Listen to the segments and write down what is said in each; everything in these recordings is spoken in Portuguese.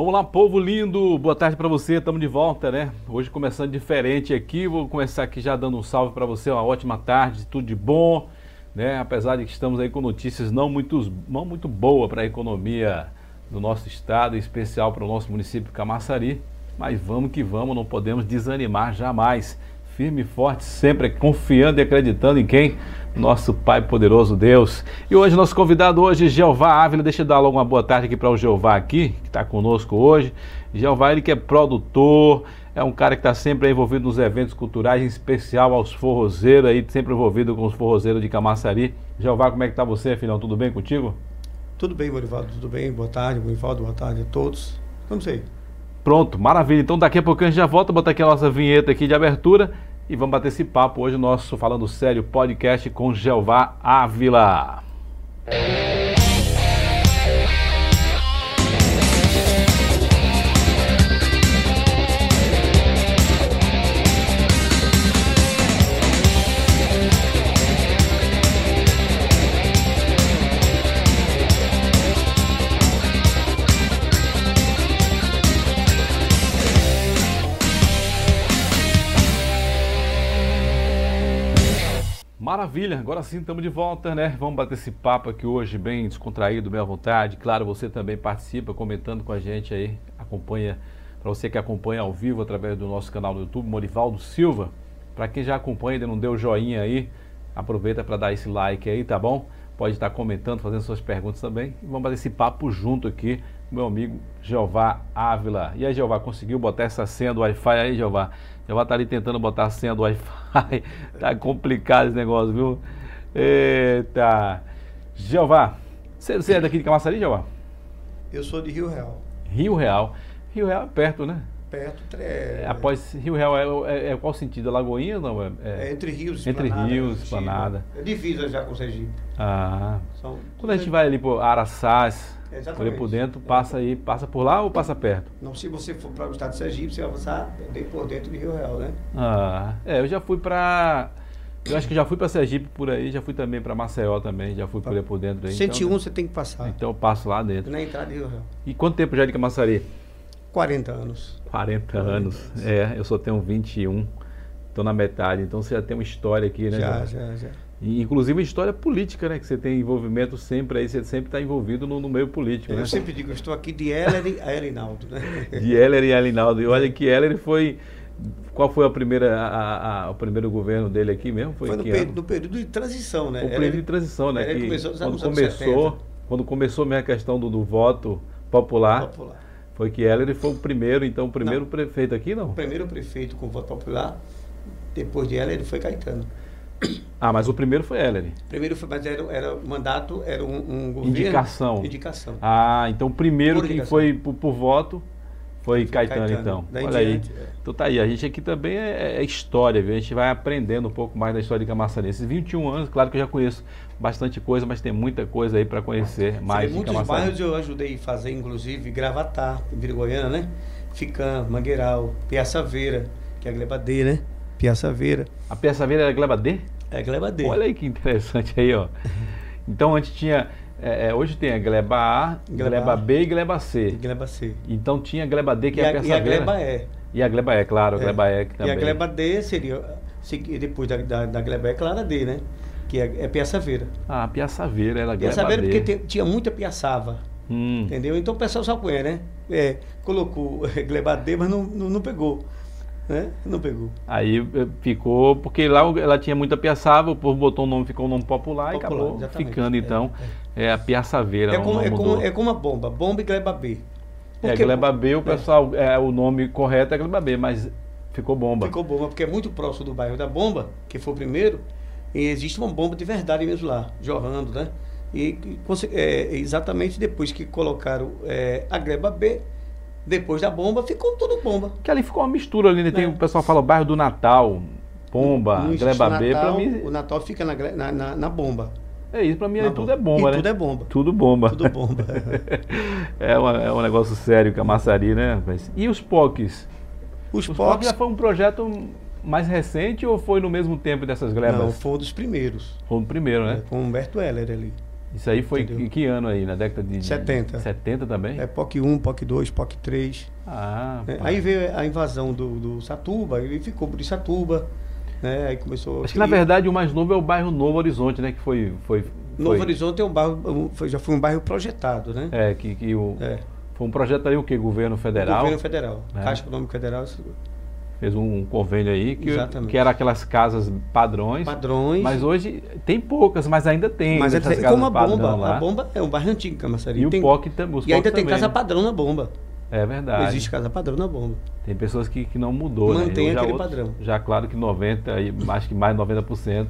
Vamos lá, povo lindo, boa tarde para você, estamos de volta, né? Hoje começando diferente aqui, vou começar aqui já dando um salve para você, uma ótima tarde, tudo de bom, né? Apesar de que estamos aí com notícias não muito, não muito boas para a economia do nosso estado, em especial para o nosso município Camaçari, mas vamos que vamos, não podemos desanimar jamais. Firme e forte, sempre confiando e acreditando em quem? Nosso Pai poderoso Deus. E hoje, nosso convidado hoje, Jeová Ávila. Deixa eu dar logo uma boa tarde aqui para o Jeová aqui, que está conosco hoje. Jeová, ele que é produtor, é um cara que está sempre envolvido nos eventos culturais, em especial aos forrozeiros, aí, sempre envolvido com os forrozeiros de Camaçari. Jeová, como é que está você, filhão? Tudo bem contigo? Tudo bem, Bonivaldo, tudo bem? Boa tarde, Bonivaldo, boa tarde a todos. Vamos aí. Pronto, maravilha. Então daqui a pouco a gente já volta, botar aqui a nossa vinheta aqui de abertura e vamos bater esse papo hoje, nosso Falando Sério podcast com Jeová Ávila. Maravilha, agora sim estamos de volta, né? Vamos bater esse papo aqui hoje, bem descontraído, bem à vontade. Claro, você também participa comentando com a gente aí, acompanha, para você que acompanha ao vivo através do nosso canal no YouTube, Morivaldo Silva. Para quem já acompanha e ainda não deu joinha aí, aproveita para dar esse like aí, tá bom? Pode estar comentando, fazendo suas perguntas também. Vamos bater esse papo junto aqui, meu amigo Jeová Ávila. E aí, Jeová, conseguiu botar essa senha do Wi-Fi aí, Jeová? Já vai estar ali tentando botar a senha do Wi-Fi. tá complicado esse negócio, viu? Eita. Jeová, você, você é daqui de Camaçari, Jeová? Eu sou de Rio Real. Rio Real. Rio Real é perto, né? Perto, é... Após Rio Real é, é, é, qual sentido? É Lagoinha não? É, é entre rios Entre rios, Esplanada. É divisa já com o Sergipe. Ah. São, Quando a gente vai ali por Araçás, Exatamente. por dentro, passa aí, passa por lá ou passa perto? Não, se você for para o estado de Sergipe, você vai passar bem por dentro de Rio Real, né? Ah, é, eu já fui para eu acho que já fui para Sergipe por aí, já fui também para Maceió também, já fui por aí por dentro aí. 101 então, você tem que passar. Então eu passo lá dentro. Na entrada de Rio Real. E quanto tempo já de Camaçari? 40 anos. 40, 40 anos. anos. É, eu só tenho 21. Estou na metade, então você já tem uma história aqui, né? Já, já, já. E, inclusive história política, né? Que você tem envolvimento sempre aí, você sempre está envolvido no, no, meio político. Eu né? sempre digo, eu estou aqui de Heller a Elinaldo, né? De Heller e Elinaldo. E olha que Heller foi. Qual foi a primeira, a, a, o primeiro governo dele aqui mesmo? Foi, foi no, período, no, período de transição, né? O período de transição, né? Ele começou quando começou, quando começou mesmo a questão do, do voto popular, popular, foi que Heller foi o primeiro, então o primeiro não, prefeito aqui, não? O primeiro prefeito com voto popular, depois de Heller, foi Caetano. Ah, mas o primeiro foi Heller. Primeiro foi, mas era, era o mandato, era um, um governo. Indicação. Indicação. Ah, então o primeiro que foi por, por voto foi, foi Caetano, Caetano, então. Daí Olha diante, aí. É. Então tá aí, a gente aqui também é, é, história, viu? A gente vai aprendendo um pouco mais da história de Camaçari. Esses 21 anos, claro que eu já conheço bastante coisa, mas tem muita coisa aí para conhecer mais Sim, de Muitos bairros eu ajudei a fazer, inclusive, Gravatar, Vira né? Ficam, Mangueiral, Piaçaveira, que é a Gleba D, né? Piaçaveira. A Piaçaveira é a Gleba D? É gleba D. Olha aí que interessante aí, ó. Então antes tinha. É, é hoje tem a gleba A, gleba, gleba B e gleba C. Gleba C. Então tinha a gleba D, que e é a, a E a gleba E. E a gleba E, claro, a é. gleba E também. E a gleba D seria, depois da, da, da gleba E, claro, a D, né? Que é, é piaçaveira. Ah, piaçaveira era a gleba piaçaveira porque te, tinha muita piaçava. Hum. Entendeu? Então o pessoal só conhece, né? É, colocou gleba D, mas não, não, não pegou né? Não pegou. Aí eh, ficou, porque lá ela tinha muita piaçava, o povo botou o nome, ficou o nome popular, popular e acabou exatamente. ficando então. É, é. a piaçaveira. É como, é, como, é como a bomba, bomba e gleba B. É, gleba B, o é. pessoal, é. o nome correto é gleba B, mas ficou bomba. Ficou bomba, porque é muito próximo do bairro da bomba, que foi o primeiro, e existe uma bomba de verdade mesmo lá, jorrando, né? E é, exatamente depois que colocaram é, a gleba B, depois da bomba, ficou tudo bomba. Que ali ficou uma mistura ali, né? Tem, é. o pessoal fala o bairro do Natal, Pomba, Gleba B, para mim. O Natal fica na, na, na bomba. É isso, para mim tudo bomba. é bomba, e né? Tudo é bomba. Tudo bomba. Tudo bomba. é, uma, é um negócio sério com a maçaria, né? E os POCs? Os, os POCs já foi um projeto mais recente ou foi no mesmo tempo dessas glebas? Não, foi um dos primeiros. Foi o primeiro, né? É, com Humberto Heller ali. Isso aí foi em que ano aí? Na década de 70. 70 também? É POC 1, POC 2, POC 3. Ah, é, aí veio a invasão do, do Satuba, ele ficou por Satuba, né? Aí começou. Acho que na verdade o mais novo é o bairro Novo Horizonte, né? Que foi. foi, foi... Novo Horizonte é um bairro, foi, já foi um bairro projetado, né? É, que, que o. É. Foi um projeto aí o que? Governo Federal? Governo Federal. É. Caixa Econômica Federal fez um convênio aí que, que era aquelas casas padrões. Padrões. Mas hoje tem poucas, mas ainda tem. Mas é como a bomba. Lá. A bomba é um bairro antigo, Camaçari. E tem, o POC também. E ainda tem casa padrão na bomba. É verdade. Não existe casa padrão na bomba. Tem pessoas que, que não mudou. Né? Mantém né? aquele outros, padrão. Já claro que 90, acho que mais de 90%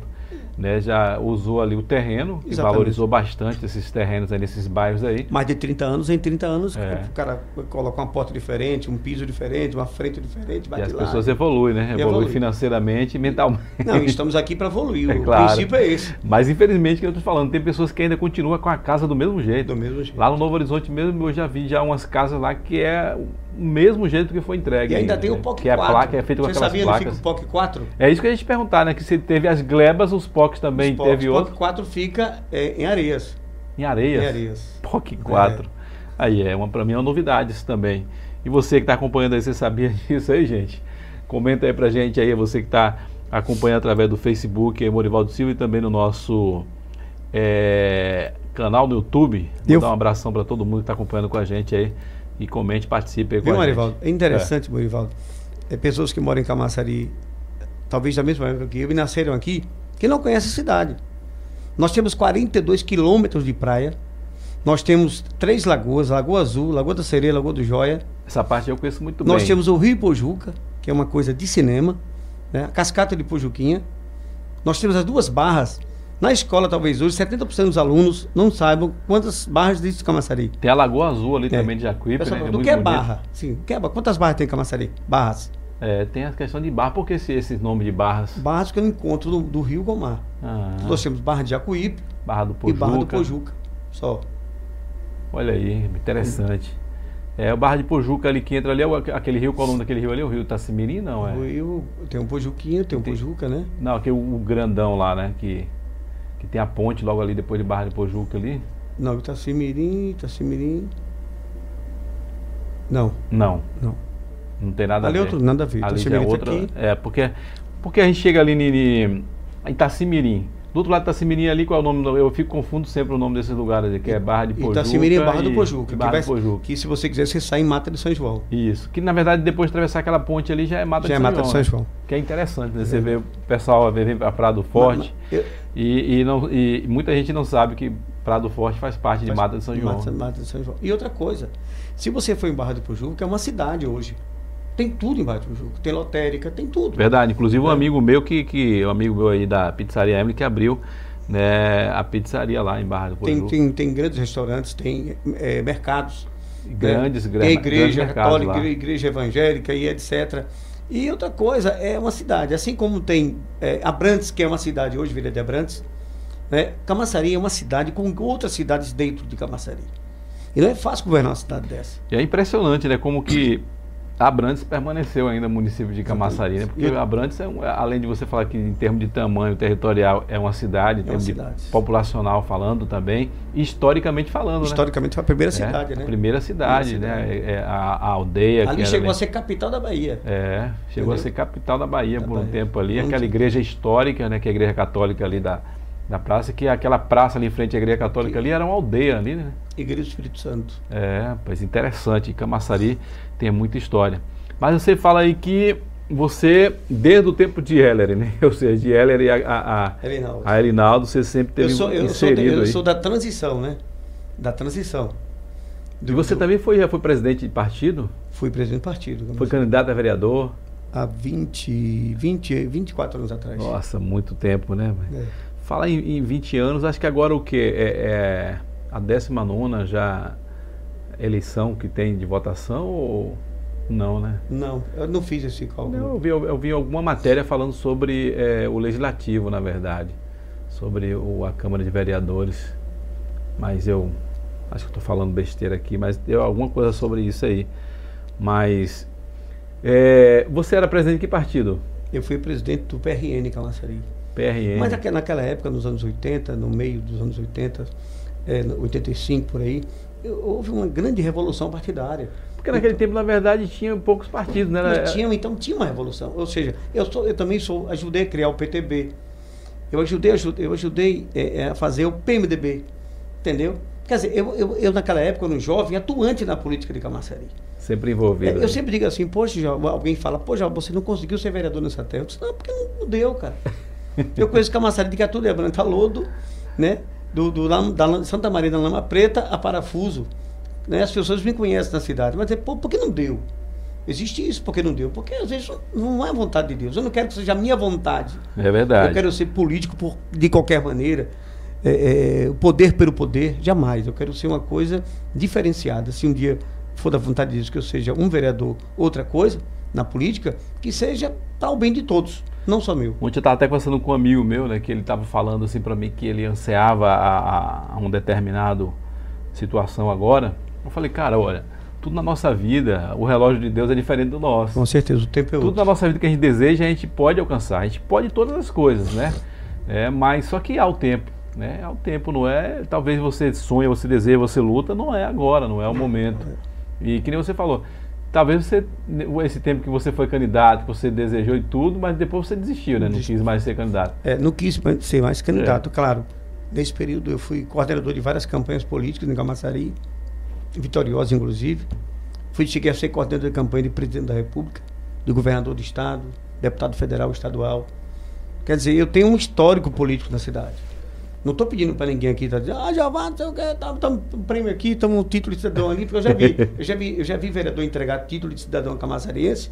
né, já usou ali o terreno, e valorizou bastante esses terrenos aí nesses bairros aí. Mais de 30 anos, em 30 anos é. o cara coloca uma porta diferente, um piso diferente, uma frente diferente, e as lá. pessoas evoluem, né? Evoluem evolui. financeiramente e mentalmente. Não, estamos aqui para evoluir, é o claro. princípio é esse. Mas infelizmente, que eu estou falando, tem pessoas que ainda continuam com a casa do mesmo jeito. Do mesmo jeito. Lá no Novo Horizonte mesmo, eu já vi já umas casas lá que é o mesmo jeito que foi entregue. E ainda tem o POC 4. Que é a placa é feita com Você sabia placas. Fica o POC 4? É isso que a gente perguntar, né? Que se teve as glebas, os POCs também os teve outro. O POC 4 fica é, em Areias. Em Areias? Em Areias. POC 4. É. Aí é, uma, pra mim é uma novidade isso também. E você que está acompanhando aí, você sabia disso aí, gente? Comenta aí pra gente aí, você que está acompanhando através do Facebook, Morivaldo Silva, e também no nosso é, canal no YouTube. Vou Eu... dar um abração para todo mundo que está acompanhando com a gente aí e comente, participe aí com Viu, a Marivaldo? É interessante, é. Marivaldo. É pessoas que moram em Camaçari, talvez da mesma época que eu, e nasceram aqui, que não conhecem a cidade. Nós temos 42 quilômetros de praia. Nós temos três lagoas, Lagoa Azul, Lagoa da Sereia, Lagoa do Joia. Essa parte eu conheço muito Nós bem. Nós temos o Rio Pojuca, que é uma coisa de cinema, né? a Cascata de Pojuquinha. Nós temos as duas barras, na escola, talvez hoje, 70% dos alunos não saibam quantas barras existe em Camaçari. Tem a Lagoa Azul ali é. também de Jacuípe, né? É do que é barra? Sim, que é, quantas barras tem em Camaçari? Barras. É, tem a questão de barra. Por que esse, esse nome de barras? Barras que eu encontro do, do Rio Gomar. Ah. Nós temos Barra de Jacuípe barra do Pojuca. e Barra do Pojuca. Só. Olha aí, interessante. É, o Barra de Pojuca ali que entra ali, é aquele rio, qual é o nome daquele rio ali? O rio Tacimirim, não é? O rio, tem um Pojuquinho, tem um Pojuca, né? Não, aquele o grandão lá, né? Que que tem a ponte logo ali depois de Barra de Pojuca ali? Não, Itacimirim, Itacimirim. Não. Não. Não. Não tem nada ali a ver. Outro, nada a ver. Ali é outra. Aqui. É, porque, porque a gente chega ali em Itacimirim. Do outro lado Itacimirim ali, qual é o nome? Eu fico confundo sempre o nome desses lugares, que é Barra de Pojuca. Itacimirim é Barra do Pojuca. Barra vai, do Pojuca. Que se você quiser, você sai em Mata de São João. Isso. Que na verdade, depois de atravessar aquela ponte ali, já é Mata, já de, é São Mata João, de São João. Que é interessante, né? Você é. vê o pessoal vem para Prado Forte eu... e, e, não, e muita gente não sabe que Prado Forte faz parte faz de Mata de São João. Mata, Mata de São João. E outra coisa, se você for em Barra do Pojuca, que é uma cidade hoje. Tem tudo em Barra do Pojuca. Tem lotérica, tem tudo. Verdade. Inclusive um é. amigo meu que, que um amigo meu aí da pizzaria Emily que abriu né, a pizzaria lá em Barra do Pojuca. Tem, tem, tem grandes restaurantes, tem é, mercados. Grandes, né? Tem igreja católica, igreja evangélica e etc. E outra coisa, é uma cidade, assim como tem é, Abrantes, que é uma cidade hoje, Vila de Abrantes, né? Camaçari é uma cidade com outras cidades dentro de Camaçari. E não é fácil governar uma cidade dessa. E é impressionante, né? Como que Abrantes permaneceu ainda município de Camaçari, né? Porque Abrantes, é um, além de você falar que em termos de tamanho territorial é uma cidade, em termos de populacional falando também, historicamente falando, né? Historicamente né? foi a primeira cidade, é, né? A primeira cidade, primeira né? cidade. É, é, a, a, aldeia. Ali chegou era, a ser capital da Bahia. É, chegou Entendeu? a ser capital da Bahia da por um Bahia. tempo ali. Aquela igreja histórica, né? Que é a igreja católica ali da, da praça, que aquela praça ali em frente à igreja católica que, ali era uma aldeia ali, né? Igreja do Espírito Santo. É, pois interessante. Camaçari tem muita história. Mas você fala aí que você, desde o tempo de Heller, né? Ou seja, de Heller e a, a, Erinaldo. a Erinaldo, você sempre teve eu sou, eu inserido sou, eu aí. sou da transição, né? Da transição. Do, e você do... também foi, já foi presidente de partido? Fui presidente de partido. Foi candidato a vereador? Há 20, 20, 24 anos atrás. Nossa, muito tempo, né? É. Fala em, em 20 anos, acho que agora o que? É, é a 19 já eleição que tem de votação ou não, né? Não, eu não fiz esse cálculo. Não, eu, vi, eu, vi alguma matéria falando sobre é, o legislativo, na verdade, sobre o, a Câmara de Vereadores, mas eu acho que estou falando besteira aqui, mas deu alguma coisa sobre isso aí. Mas é, você era presidente de que partido? Eu fui presidente do PRN Camaçari. PRN. Mas naquela época, nos anos 80, no meio dos anos 80, é, 85 por aí, houve uma grande revolução partidária. Porque naquele então, tempo, na verdade, tinha poucos partidos, né? Mas tinha, então tinha uma revolução. Ou seja, eu, sou, eu também sou, ajudei a criar o PTB. Eu ajudei, ajudei eu ajudei é, a fazer o PMDB. Entendeu? Quer dizer, eu, eu, eu naquela época, no jovem, atuante na política de Camaçari. Sempre envolvido. É, eu sempre digo assim, poxa, alguém fala, poxa, você não conseguiu ser vereador nessa terra. Eu disse, não, porque não, não deu, cara. eu conheço Camaçari de é Branca Lodo, né? Do, do, da Santa Maria da Lama Preta a Parafuso. Né? As pessoas me conhecem na cidade, mas é, pô, por que não deu? Existe isso, porque não deu? Porque às vezes não é vontade de Deus. Eu não quero que seja a minha vontade. É verdade. Eu quero ser político por, de qualquer maneira. É, é, o poder pelo poder, jamais. Eu quero ser uma coisa diferenciada. Se um dia for da vontade de Deus que eu seja um vereador, outra coisa, na política, que seja para o bem de todos, não só meu. Ontem eu estava até conversando com um amigo meu, né, que ele estava falando assim para mim que ele ansiava a, a, um determinado situação agora. Eu falei, cara, olha, tudo na nossa vida, o relógio de Deus é diferente do nosso. Com certeza, o tempo é Tudo outro. na nossa vida que a gente deseja, a gente pode alcançar. A gente pode todas as coisas, né? É, mas só que há o tempo, né? Há o tempo, não é? Talvez você sonha, você deseja, você luta, não é agora, não é o momento. E que nem você falou, talvez você, esse tempo que você foi candidato, que você desejou e tudo, mas depois você desistiu, né? Não quis mais ser candidato. É, não quis ser mais candidato, é. claro. Nesse período eu fui coordenador de várias campanhas políticas em Camaçari, vitoriosas inclusive. Fui, cheguei a ser coordenador de campanha de presidente da República, do governador do estado, deputado federal estadual. Quer dizer, eu tenho um histórico político na cidade. Não estou pedindo para ninguém aqui, tá dizendo, ah, Giovanni, não sei que, tá, um prêmio aqui, estamos um título de cidadão ali, porque eu já vi, eu já vi, eu já vi vereador entregar título de cidadão camaçariense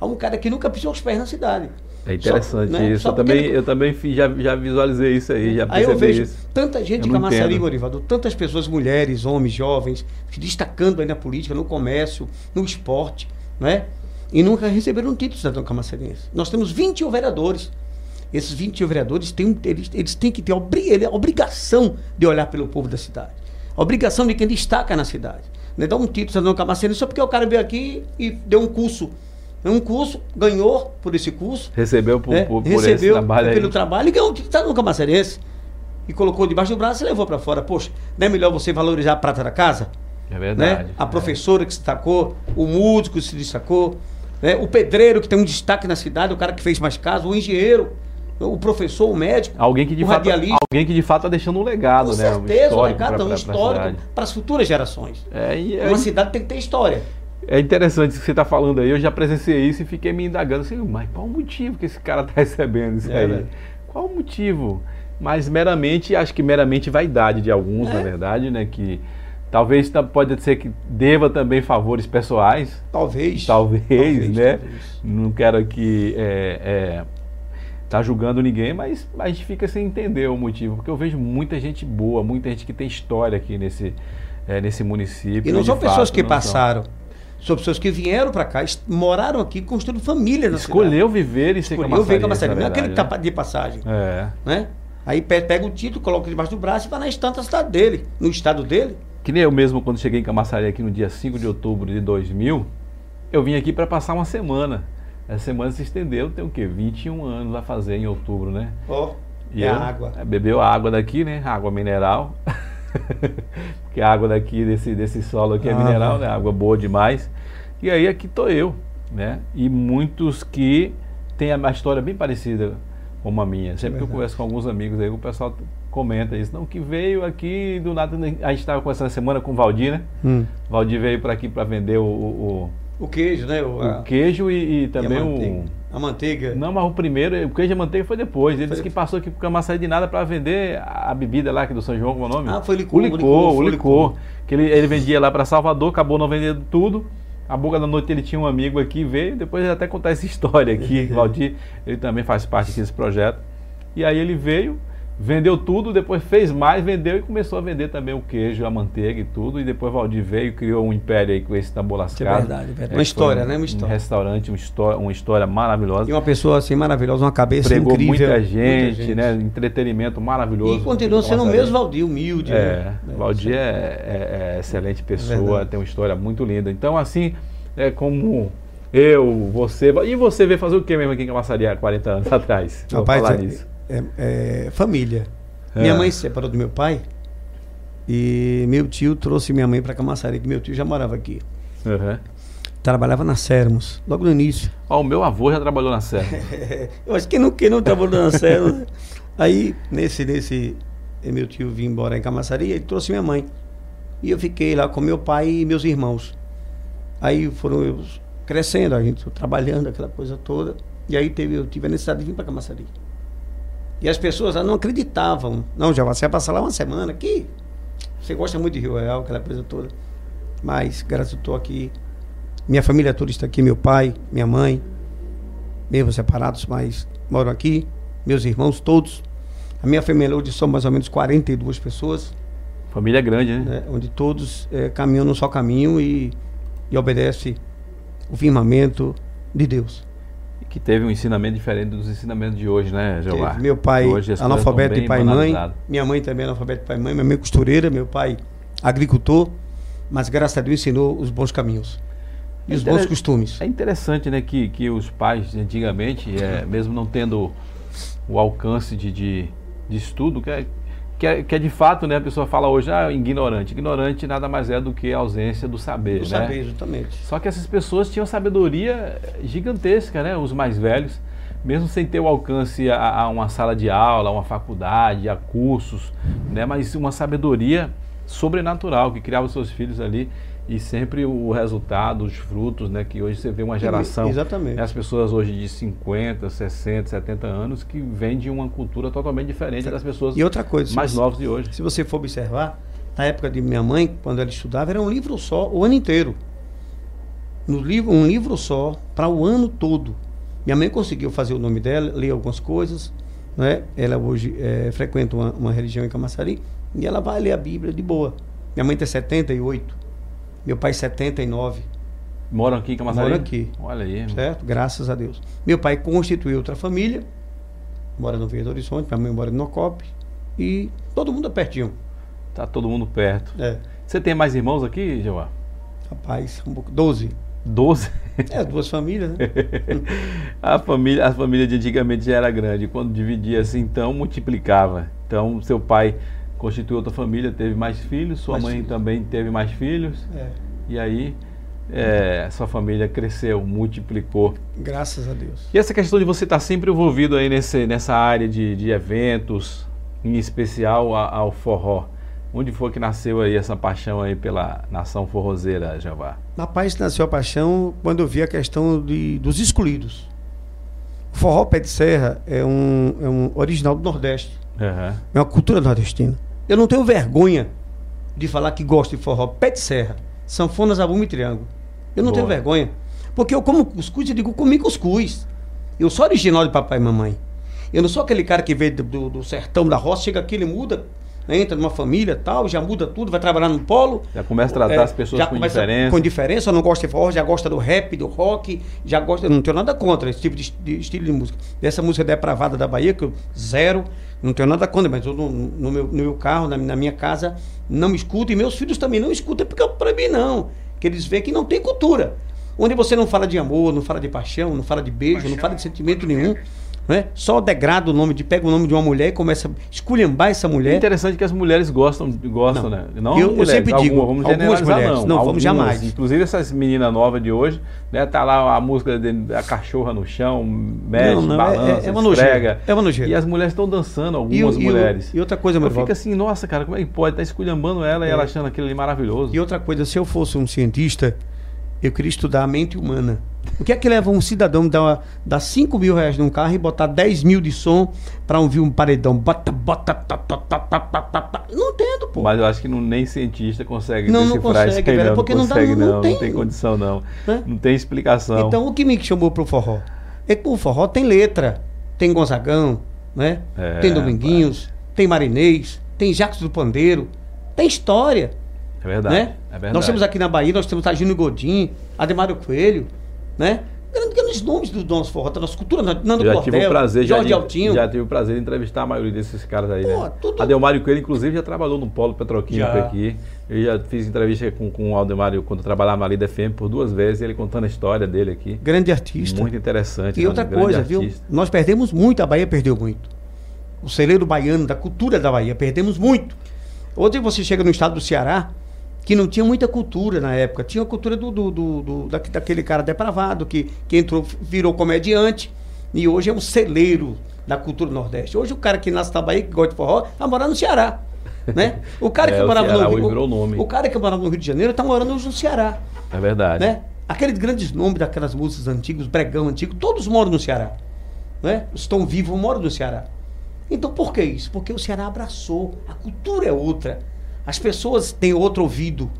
a um cara que nunca pisou os pés na cidade. É interessante Só, né? isso. eu também, ele... eu também já, já visualizei isso aí, já Aí eu vejo isso. tanta gente em Camaçari, Morivado, tantas pessoas, mulheres, homens, jovens, se destacando aí na política, no comércio, no esporte, né? E nunca receberam um título de cidadão camaçariense. Nós temos 21 vereadores. Esses 21 vereadores têm, eles, eles têm que ter a, a obrigação de olhar pelo povo da cidade. A obrigação de quem destaca na cidade. Não é dar um título cidadão camaçariense só porque o cara veio aqui e deu um curso um curso, ganhou por esse curso. Recebeu por, né? por, por Recebeu esse trabalho pelo aí. trabalho e ganhou o título no Camacerense. E colocou debaixo do braço e levou para fora. Poxa, não é melhor você valorizar a prata da casa? É verdade. Né? A professora que se destacou, o músico que se destacou, né? o pedreiro que tem um destaque na cidade, o cara que fez mais casa, o engenheiro, o professor, o médico, alguém que de o fato, Alguém que de fato está deixando um legado, Com né? certeza, um, legado, um histórico para as futuras gerações. É, e, Uma cidade tem que ter história. É interessante isso que você está falando aí. Eu já presenciei isso e fiquei me indagando assim, mas qual o motivo que esse cara está recebendo isso é, aí? Né? Qual o motivo? Mas meramente, acho que meramente vaidade de alguns, é. na verdade, né? Que talvez pode ser que deva também favores pessoais. Talvez. Talvez, talvez né? Talvez. Não quero aqui é, é, tá julgando ninguém, mas a gente fica sem entender o motivo, porque eu vejo muita gente boa, muita gente que tem história aqui nesse, é, nesse município. E não são pessoas que passaram. São São pessoas que vieram para cá, moraram aqui, construíram família na Escolheu cidade. viver e ser Escolheu viver Camaçari. Não é aquele que tá de passagem. É. Né? Aí pega o título, coloca debaixo do braço e vai na estante da cidade dele, no estado dele. Que nem eu mesmo, quando cheguei em Camaçari aqui no dia 5 de outubro de 2000, eu vim aqui para passar uma semana. Essa semana se estendeu, tem o quê? 21 anos a fazer em outubro, né? Ó, oh, e é eu, água. Bebeu água daqui, né? Água mineral. Porque a água daqui, desse, desse solo aqui é ah, mineral, né? Água boa demais. E aí aqui estou eu, né? E muitos que têm a história bem parecida com a minha. Sempre é que eu converso com alguns amigos aí, o pessoal comenta isso. Não, que veio aqui do nada. A gente estava conversando semana com o Valdir, né? Hum. Valdir veio para aqui para vender o, o, o, queijo, né? O, o queijo e, e também e o. A manteiga? Não, mas o primeiro, o queijo e a manteiga foi depois. Ele foi... disse que passou aqui para Camaçari de nada para vender a bebida lá aqui do São João, como é o nome? Ah, foi licor. O licor, o licor. O licor, Que ele, ele vendia lá para Salvador, acabou não vendendo tudo. A boca da noite ele tinha um amigo aqui, veio, depois ele até contar essa história aqui. Valdir, ele também faz parte aqui desse projeto. E aí ele veio, vendeu tudo, depois fez mais, vendeu e começou a vender também o queijo, a manteiga e tudo. E depois Valdir veio e criou um império aí com esse tabulascado. É verdade, é verdade. Uma história, um, né? Uma história. Um restaurante, uma história, uma história maravilhosa. E uma pessoa assim maravilhosa, uma cabeça Pregou incrível. Muita gente, muita gente, né? Entretenimento maravilhoso. E continua sendo o mesmo Valdir, humilde. É, né? Valdir é, é, é excelente pessoa, tem uma história muito linda. Então, assim, é como eu, você. E você veio fazer o que mesmo aqui em Camaçaria há 40 anos atrás? Rapaz, falar é, é, é, família. É. Minha mãe se separou do meu pai E meu tio trouxe minha mãe para Camaçari, que meu tio já morava aqui. Uhum. Trabalhava na Sermos, logo no início. Ó, o meu avô já trabalhou na Sermos. Eu acho que não, quem não trabalhou na Sermos. Aí, nesse, nesse, meu tio vinha embora em Camaçari, ele trouxe minha mãe. E eu fiquei lá com meu pai e meus irmãos. Aí foram eu crescendo, a gente trabalhando, aquela coisa toda. E aí teve, eu tive a necessidade de vir para Camaçari. E as pessoas não acreditavam. Não, já você vai passar lá uma semana aqui. Você gosta muito de Rio Real, aquela coisa toda. Mas, graças a Deus, estou aqui. Minha família toda está aqui, meu pai, minha mãe, mesmo separados, mas moram aqui. Meus irmãos todos. A minha família hoje são mais ou menos 42 pessoas. Família grande, né? né? Onde todos é, caminham no só caminho e, e obedecem o firmamento de Deus que teve um ensinamento diferente dos ensinamentos de hoje, né, Jeová? Meu pai analfabeto de pai e mãe, minha mãe também analfabeto de pai e mãe, minha mãe costureira, meu pai agricultor, mas graças a Deus ensinou os bons caminhos e é os bons costumes. É interessante, né, que, que os pais antigamente, é, mesmo não tendo o alcance de, de, de estudo, que é, que é, que é, de fato, né, a pessoa fala hoje, ah, ignorante. Ignorante nada mais é do que a ausência do saber, do né? saber, justamente. Só que essas pessoas tinham sabedoria gigantesca, né, os mais velhos, mesmo sem ter o alcance a, a uma sala de aula, a uma faculdade, a cursos, né, mas uma sabedoria sobrenatural que criava os seus filhos ali e sempre o resultado, os frutos, né? Que hoje você vê uma geração. Exatamente. Né, as pessoas hoje de 50, 60, 70 anos que vêm de uma cultura totalmente diferente das pessoas e outra coisa, mais novas de hoje. Se você for observar, na época de minha mãe, quando ela estudava, era um livro só o ano inteiro. No livro, um livro só para o ano todo. Minha mãe conseguiu fazer o nome dela, ler algumas coisas. Né? Ela hoje é, frequenta uma, uma religião em Camaçari e ela vai ler a Bíblia de boa. Minha mãe tem 78. Meu pai 79. Moram aqui em Camaçari? Moram aqui. Olha aí. Certo? Graças a Deus. Meu pai constituiu outra família. Mora no Verde Horizonte, minha mãe mora no Nocop. E todo mundo é pertinho. Tá todo mundo perto. É. Você tem mais irmãos aqui, Jeová? Rapaz, um pouco. Doze. Doze? É, duas famílias, né? a, família, a família de antigamente já era grande. Quando dividia assim, então multiplicava. Então, seu pai constituiu outra família, teve mais filhos, sua mais mãe filhos. também teve mais filhos. É. E aí é, sua família cresceu, multiplicou. Graças a Deus. E essa questão de você estar sempre envolvido aí nesse, nessa área de, de eventos, em especial a, ao forró. Onde foi que nasceu aí essa paixão aí pela nação forrozeira, Javá? Na paz nasceu a paixão quando eu vi a questão de, dos excluídos. O forró pé de serra é um, é um original do Nordeste. Uhum. É uma cultura nordestina. Eu não tenho vergonha de falar que gosto de forró. Pé de serra, sanfona, zabumba e triângulo. Eu não Boa. tenho vergonha. Porque eu como cuscuz, eu digo, comi cuscuz. Eu sou original de papai e mamãe. Eu não sou aquele cara que veio do, do, do sertão, da roça, chega aqui, ele muda, entra numa família tal, já muda tudo, vai trabalhar no polo. Já começa a tratar é, as pessoas com diferença. Com diferença, não gosta de forró, já gosta do rap, do rock, já gosta. Não tenho nada contra esse tipo de, de estilo de música. Dessa música depravada da Bahia, que eu zero. Não tenho nada contra, mas eu no, no, meu, no meu carro, na, na, minha casa, não me escuto e meus filhos também não escutam, porque para mim não. Que eles veem que não tem cultura. Onde você não fala de amor, não fala de paixão, não fala de beijo, paixão, não fala de sentimento nenhum. Né? Só degrada o nome de pega o nome de uma mulher e começa a esculhambar essa mulher. É interessante que as mulheres gostam, gostam não. né? Não eu, mulheres, eu sempre digo, vamos algumas mulheres, não, não algumas, vamos jamais. Inclusive essas meninas novas de hoje, né? Tá lá a música da cachorra no chão, mexe, não, não, balança, é, é uma esfrega. É uma nojeira. E as mulheres estão dançando, algumas e, mulheres. E, e outra coisa, meu Fica assim, nossa, cara, como é que pode? Tá esculhambando ela é. e ela achando aquilo ali maravilhoso. E outra coisa, se eu fosse um cientista, eu queria estudar a mente humana. O que é que leva um cidadão a dar 5 mil reais num carro e botar 10 mil de som para ouvir um paredão? Bota, bota, tá, tá, tá, tá, tá, tá, tá. Não entendo, pô. Mas eu acho que não, nem cientista consegue não, não consegue, isso aí, velho, não. Porque não, consegue, não, dá, não, não, tem, não tem condição, não. Né? Não tem explicação. Então, o que me chamou pro forró? É que o forró tem letra. Tem Gonzagão, né? É, tem Dominguinhos, pai. tem Marinês, tem Jacques do Pandeiro. Tem história. É verdade, né? é verdade. Nós temos aqui na Bahia, nós temos Tagino Godinho, Ademário Coelho, né? Grandes nomes do nosso forró, da nossa cultura, Nando já tive o prazer, Jorge já, Altinho. Já tive o prazer de entrevistar a maioria desses caras aí, Pô, né? Tudo... Adelmário Coelho, inclusive, já trabalhou no Polo Petroquímico já. aqui. Eu já fiz entrevista com, com o Aldemário quando eu trabalhava na Lida FM por duas vezes, ele contando a história dele aqui. Grande artista. Muito interessante. E outra coisa, viu? Nós perdemos muito, a Bahia perdeu muito. O celeiro baiano, da cultura da Bahia, perdemos muito. Hoje você chega no estado do Ceará, que não tinha muita cultura na época. Tinha a cultura do, do, do, do da, daquele cara depravado que, que entrou, virou comediante e hoje é um celeiro da cultura nordeste. Hoje o cara que nasce na Bahia, que gosta de forró, tá morando no Ceará. Né? O cara É, que o morava Ceará no Rio, nome. o cara que morava no Rio de Janeiro está morando hoje no Ceará. É verdade. Né? Aqueles grandes nomes daquelas músicas antigas, Bregão antigo, todos moram no Ceará. Né? Estão vivos, moram no Ceará. Então por que isso? Porque o Ceará abraçou. A cultura é outra. As pessoas têm outro ouvido.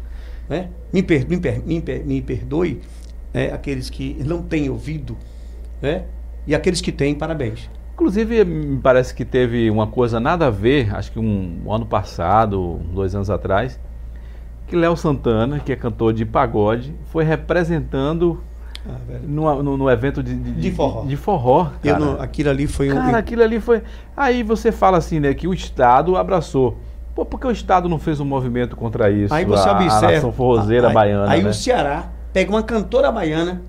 Né? Me, per, me, per, me, per, me perdoe né? aqueles que não têm ouvido. Né? E aqueles que têm, parabéns. Inclusive, me parece que teve uma coisa nada a ver, acho que um, um ano passado, dois anos atrás, que Léo Santana, que é cantor de pagode, foi representando Ah, numa- no, no evento de, De forró. De forró Eu cara. não- aquilo ali foi um. Cara, aquilo ali foi. Aí você fala assim, né, que o Estado abraçou. Pô, por que o Estado não fez um movimento contra isso? Aí você a, observa. A nação forrozeira aí, baiana. Aí né? o Ceará pega uma cantora baiana,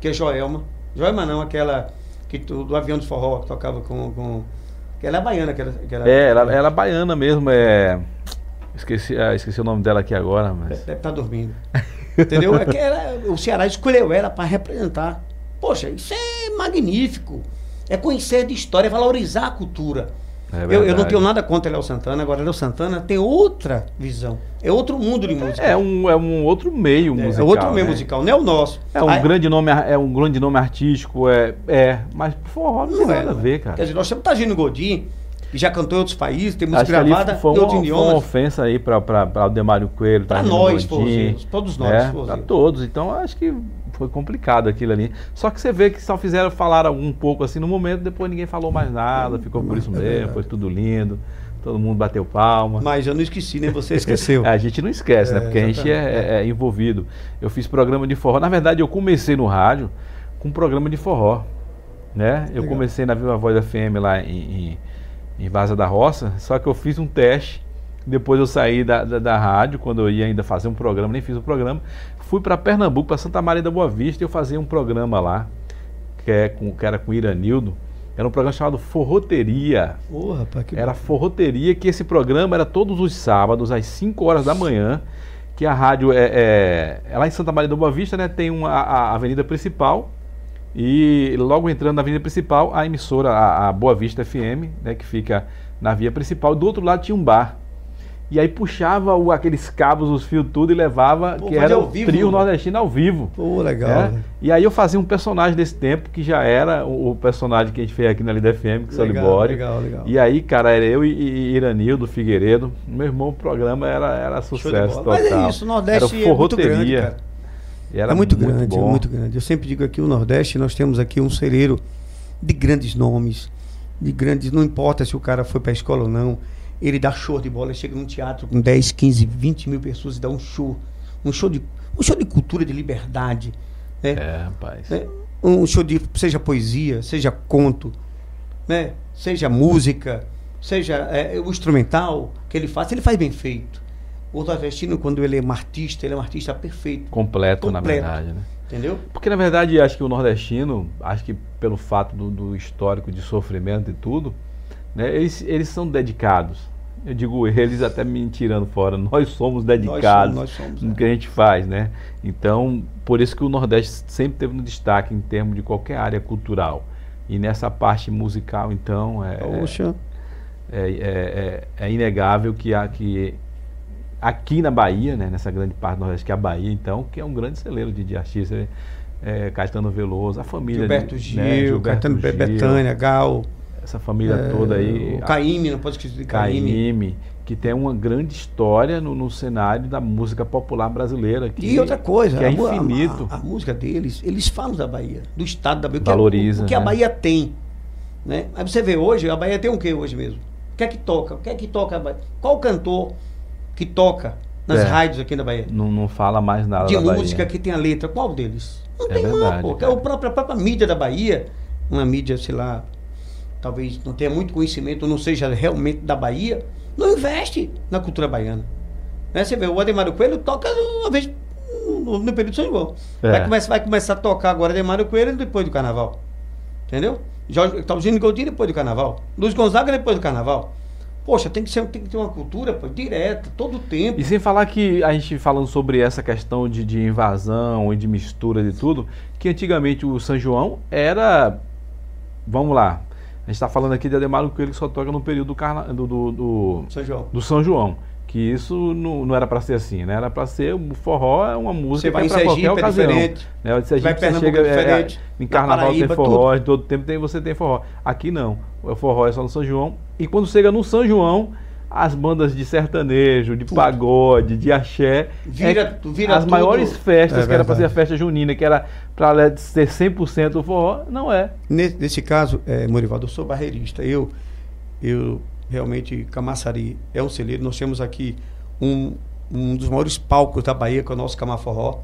que é Joelma. Joelma não, aquela que, tu- do avião de forró que tocava com. com que ela é baiana, que ela, que ela- É, ela, ela é baiana mesmo, é. Esqueci, ah, esqueci o nome dela aqui agora, mas. Deve estar dormindo. Entendeu? É ela- o Ceará escolheu ela para representar. Poxa, isso é magnífico. É conhecer de história, é valorizar a cultura. É eu, eu não tenho nada contra Léo Santana, agora Léo Santana tem outra visão. É outro mundo de música. É um, é um outro meio É, musical. é outro meio né? musical, não é o nosso. É um, Aí- grande nome, é um grande nome artístico, é, é mas forró não, tem Não é, nada a é. ver, cara. Quer dizer, nós temos Tagino Godin, que já cantou em outros países, tem música gravada foi em uma, outros foi uma ofensa aí para o Demário Coelho. Tagino nós, Godin, todos nós, né? forrozeiros. Pra todos. Então acho que foi complicado aquilo ali. Só que você vê que só fizeram falar um pouco assim no momento, depois ninguém falou mais nada, ficou por isso É mesmo, foi tudo lindo, todo mundo bateu palma. Mas eu não esqueci, nem você esqueceu. a gente não esquece, né? É, Porque a gente é, é- é envolvido. Eu fiz programa de forró. Na verdade, eu comecei no rádio com um programa de forró. Né? Eu comecei na Viva Voz FM lá em, em, em Vaza da Roça, só que eu fiz um teste. Depois eu saí da, da, da rádio, quando eu ia ainda fazer um programa, nem fiz o programa. Fui para Pernambuco, para Santa Maria da Boa Vista, e eu fazia um programa lá, que, é com, que era com Iranildo. Era um programa chamado Forroteria. Rapaz, que Era forroteria, que esse programa era todos os sábados, às 5 horas da manhã, que a rádio é, é, é lá em Santa Maria da Boa Vista, né? Tem uma, a avenida principal. E logo entrando na avenida principal, a emissora, a, a Boa Vista FM, né, que fica na via principal, do outro lado tinha um bar. E aí puxava o- aqueles cabos, os fios tudo e levava, Pô, que era ao o vivo, trio né? nordestino ao vivo. Pô, legal. É. E aí eu fazia um personagem desse tempo, que já era o, o personagem que a gente fez aqui na Lida FM, que é o Libório. legal, legal. E aí, cara, era eu e, e Iranildo Figueiredo. Meu irmão, o programa era, era sucesso total. Mas é isso, o Nordeste era é muito grande, cara. Era é muito, grande, bom. é muito grande. Eu sempre digo aqui, o Nordeste, nós temos aqui um celeiro de grandes nomes, de grandes, não importa se o cara foi pra escola ou não, ele dá show de bola, ele chega num teatro com 10, 15, 20 mil pessoas e dá um show, um show de, um show de cultura, de liberdade, né? É, rapaz. né? Um show de, seja poesia, seja conto, né? Seja música, seja é, o instrumental que ele faz, ele faz bem feito. O nordestino, quando ele é um artista, ele é um artista perfeito, Completo, na Completo. verdade, né? entendeu? Porque, na verdade, acho que o nordestino, acho que pelo fato do, do histórico de sofrimento e tudo, né, eles, eles são dedicados. Eu digo eles até me tirando fora. Nós somos dedicados nós somos, no é. que a gente faz, né? Então, por isso que o Nordeste sempre teve no destaque em termos de qualquer área cultural. E nessa parte musical, então, é, Poxa, é, é, é- é inegável que, há, que aqui na Bahia, né, nessa grande parte do Nordeste, que é a Bahia, então, que é um grande celeiro de, de artistas, é, Caetano Veloso, a família... Gilberto de- Gil, né, Gilberto Caetano Gil, Betânia, Gal, Essa família é, toda aí... o a- Caíme, não pode esquecer de Caíme. Caíme, que tem uma grande história no, no cenário da música popular brasileira. Que, E outra coisa, que é a mu- a- infinito. A, a música deles, eles falam da Bahia, do estado da Bahia, o que, Valoriza, o, o que a né? Bahia tem. Né? Aí você vê hoje, a Bahia tem o que hoje mesmo? O que é que toca? O que é que toca a Bahia? Qual cantor que toca nas É. rádios aqui na Bahia? Não, não fala mais nada de da Bahia. música que tem a letra, qual deles? Não É tem verdade, não, pô. Que é o próprio, a própria mídia da Bahia, uma mídia, sei lá, talvez não tenha muito conhecimento, não seja realmente da Bahia, não investe na cultura baiana. Né? Você vê, o Ademar Coelho toca uma vez no, no período de São João. É. Vai, começar, vai começar a tocar agora Ademar Coelho depois do carnaval. Entendeu? Jorge Tauzino Godinho depois do carnaval. Luiz Gonzaga depois do carnaval. Poxa, tem que, ser, tem que ter uma cultura pô, direta, todo o tempo. E sem falar que a gente falando sobre essa questão de, de invasão e de mistura de tudo, que antigamente o São João era. Vamos lá. A gente está falando aqui de Ademar Coelho que só toca no período do, carna, do, do, do, São João. do São João. Que isso não, não era para ser assim, né? Era para ser. O forró é uma música Você vai que é para qualquer é ocasião. diferente. Né? O Sergipe, Vai Pernambuco, chega, é diferente. em Na carnaval Paraíba, tem forró, em todo tempo tem, você tem forró. Aqui não. O forró é só no São João. E quando chega no São João, as bandas de sertanejo, de pagode, de axé, Vira- é vira as tudo. maiores festas É que era para ser a festa junina, que era para ser 100% o forró, não é. Nesse, nesse caso, é, Morivaldo, eu sou barreirista. Eu, eu realmente, Camaçari é um celeiro. Nós temos aqui um, um dos maiores palcos da Bahia, que é o nosso Camaforró,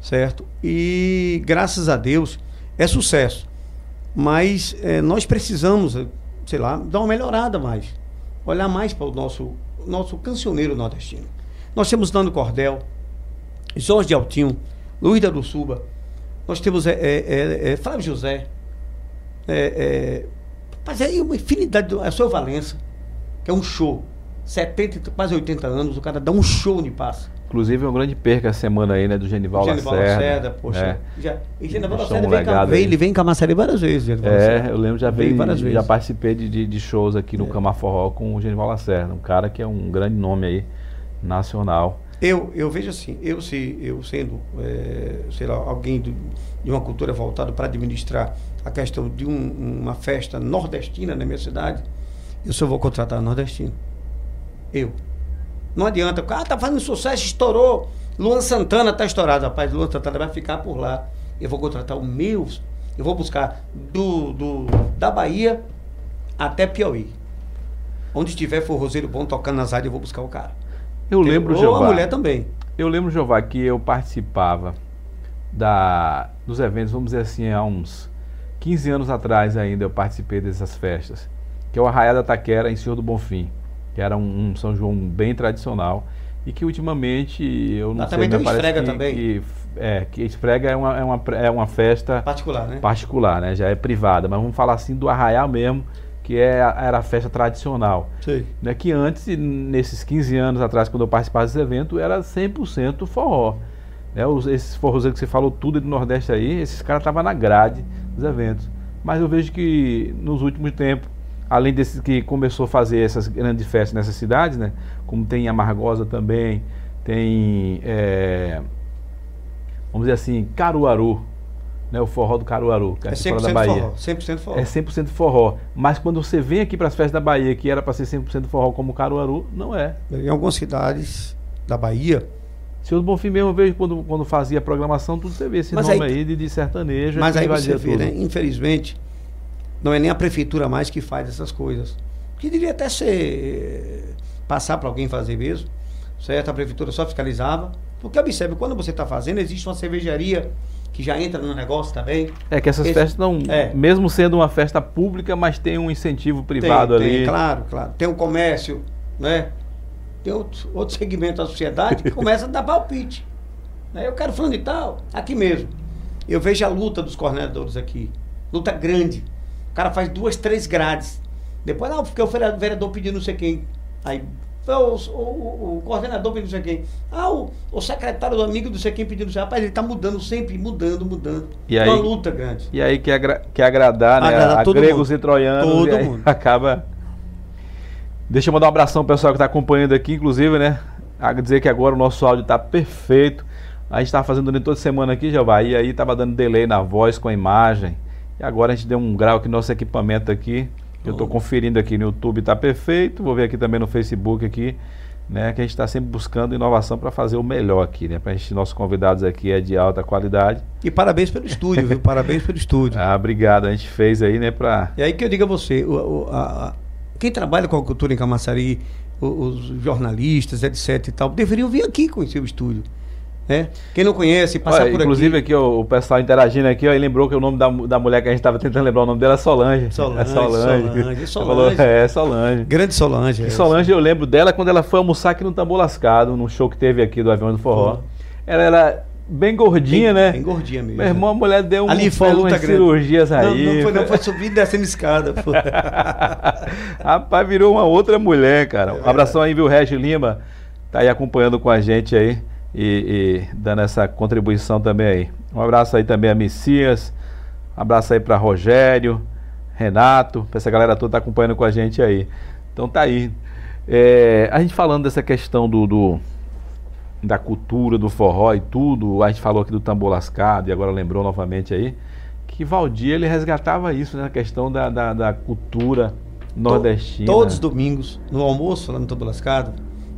certo? E graças a Deus é sucesso. Mas é, nós precisamos, sei lá, dar uma melhorada mais. Olhar mais para o nosso, nosso cancioneiro nordestino. Nós temos Nando Cordel, Jorge de Altinho, Luiz da Suba, nós temos é, é, é, é, Flávio José, é, é, aí uma infinidade, é o Valença, que é um show, 70, quase 80 anos, o cara dá um show de passa. Inclusive, é uma grande perca a semana aí, né, do Genival, Genival Lacerda. Lacerda, poxa. É. Já, e Genival Lacerda vem, cá- vem- ele vem em Camaçari várias vezes. Genival É, Lacerda. eu lembro, já Veio veio, várias já vezes. participei de, de, de shows aqui no É. Camaforró com o Genival Lacerda, um cara que é um grande nome aí, nacional. Eu, eu vejo assim, eu, se, eu sendo, é, sei lá, alguém do- de uma cultura voltada para administrar a questão de um- uma festa nordestina na minha cidade, eu só vou contratar nordestino. Eu. Não adianta, ah, tá fazendo sucesso, estourou. Luan Santana tá estourado, rapaz. Luan Santana vai ficar por lá. Eu vou contratar o meu, eu vou buscar do, do, da Bahia até Piauí. Onde estiver forrozeiro bom tocando nas áreas, eu vou buscar o cara. Eu lembro, Ou Jeová, a mulher também. eu lembro, Jeová, que eu participava da, dos eventos, vamos dizer assim, há uns 15 anos atrás ainda eu participei dessas festas, que é o Arraiá da Taquera em Senhor do Bonfim, que era um, um São João bem tradicional e que ultimamente eu não Lá sei, também me tem parece esfrega que, também. que é, que esfrega é uma, é uma, é uma festa Particular, né? particular, né? Já é privada, mas vamos falar assim do arraial mesmo, que é, era a festa tradicional. Sei. Né? Que antes, nesses 15 anos atrás, quando eu participava desse evento, era 100% forró. Né? Os, esses forrozeiros que você falou tudo do Nordeste aí, esses caras estavam na grade dos eventos. Mas eu vejo que nos últimos tempos, além desses que começou a fazer essas grandes festas nessas cidades, né? Como tem Amargosa também, tem, é, vamos dizer assim, Caruaru, né? O forró do Caruaru, que é, É aqui fora 100% da Bahia. forró. 100% forró. É 100% forró. Mas quando você vem aqui para as festas da Bahia, que era para ser 100% forró como Caruaru, não é. Em algumas cidades da Bahia, Seu Bonfim mesmo, eu vejo quando, quando fazia a programação, tudo você vê esse Mas nome aí- aí, de, de sertanejo. mas aí você vê, né? Infelizmente, não é nem a prefeitura mais que faz essas coisas. Que deveria até ser passar para alguém fazer mesmo, certo? A prefeitura só fiscalizava. Porque observe, quando você está fazendo, existe uma cervejaria que já entra no negócio também. É que essas Esse- festas não, é. mesmo sendo uma festa pública, mas tem um incentivo privado tem, ali. Tem, claro, claro. Tem o comércio, né? Tem outro, outro segmento da sociedade que começa a dar palpite. Né? Eu quero fulano e tal, aqui mesmo. Eu vejo a luta dos coordenadores aqui. Luta grande. O cara faz duas, três grades. Depois, não, porque o vereador, pediu não sei quem. Aí, o, o, o- coordenador pediu não sei quem. Ah, o, o secretário do amigo não sei quem pediu não sei quem. Rapaz, ele tá mudando sempre, mudando, mudando. E É uma aí- luta grande. E aí quer, agra quer agradar, né? Agradar a gregos mundo. e troianos. Todo e aí mundo. acaba. Deixa eu mandar um abração pro pessoal que está acompanhando aqui, inclusive, né? A dizer que agora o nosso áudio está perfeito. A gente estava fazendo durante toda semana aqui, Jeová, e aí estava dando delay na voz com a imagem. E agora a gente deu um grau aqui no nosso equipamento aqui. Eu estou conferindo aqui no YouTube, está perfeito. Vou ver aqui também no Facebook aqui, né? Que a gente está sempre buscando inovação para fazer o melhor aqui, né? Para gente, nossos convidados aqui é de alta qualidade. E parabéns pelo estúdio, viu? Parabéns pelo estúdio. Ah, obrigado. A gente fez aí, né? Para E aí que eu digo a você, o- o- a- quem trabalha com a cultura em Camaçari, o- os jornalistas, etc e tal, deveriam vir aqui conhecer o estúdio. Né? Quem não conhece, passar Olha, por inclusive aqui. aqui, ó, o pessoal interagindo aqui, ó, e lembrou que o nome da, da mulher que a gente estava tentando lembrar o nome dela é Solange. Solange, é Solange. Solange, falou, é, Solange. Grande Solange. É. Solange, eu lembro dela quando ela foi almoçar aqui no Tambor Lascado, num show que teve aqui do Avião do Forró. Forró. Ela era bem gordinha, bem, né? Bem gordinha mesmo. Meu irmão, a mulher deu um, Ali foi umas cirurgias aí. Não, não foi, não, foi subir e descendo escada. Rapaz, virou uma outra mulher, cara. Um abração aí, viu, Regis Lima. Tá aí acompanhando com a gente aí e, e dando essa contribuição também aí. Um abraço aí também a Messias. Um abraço aí para Rogério, Renato, pra essa galera toda tá acompanhando com a gente aí. Então tá aí. É, a gente falando dessa questão do, do, da cultura, do forró e tudo, a gente falou aqui do tambor lascado e agora lembrou novamente aí, que Valdir ele resgatava isso, né? A questão da, da, da cultura nordestina. Todos os domingos, no almoço lá no tambor lascado,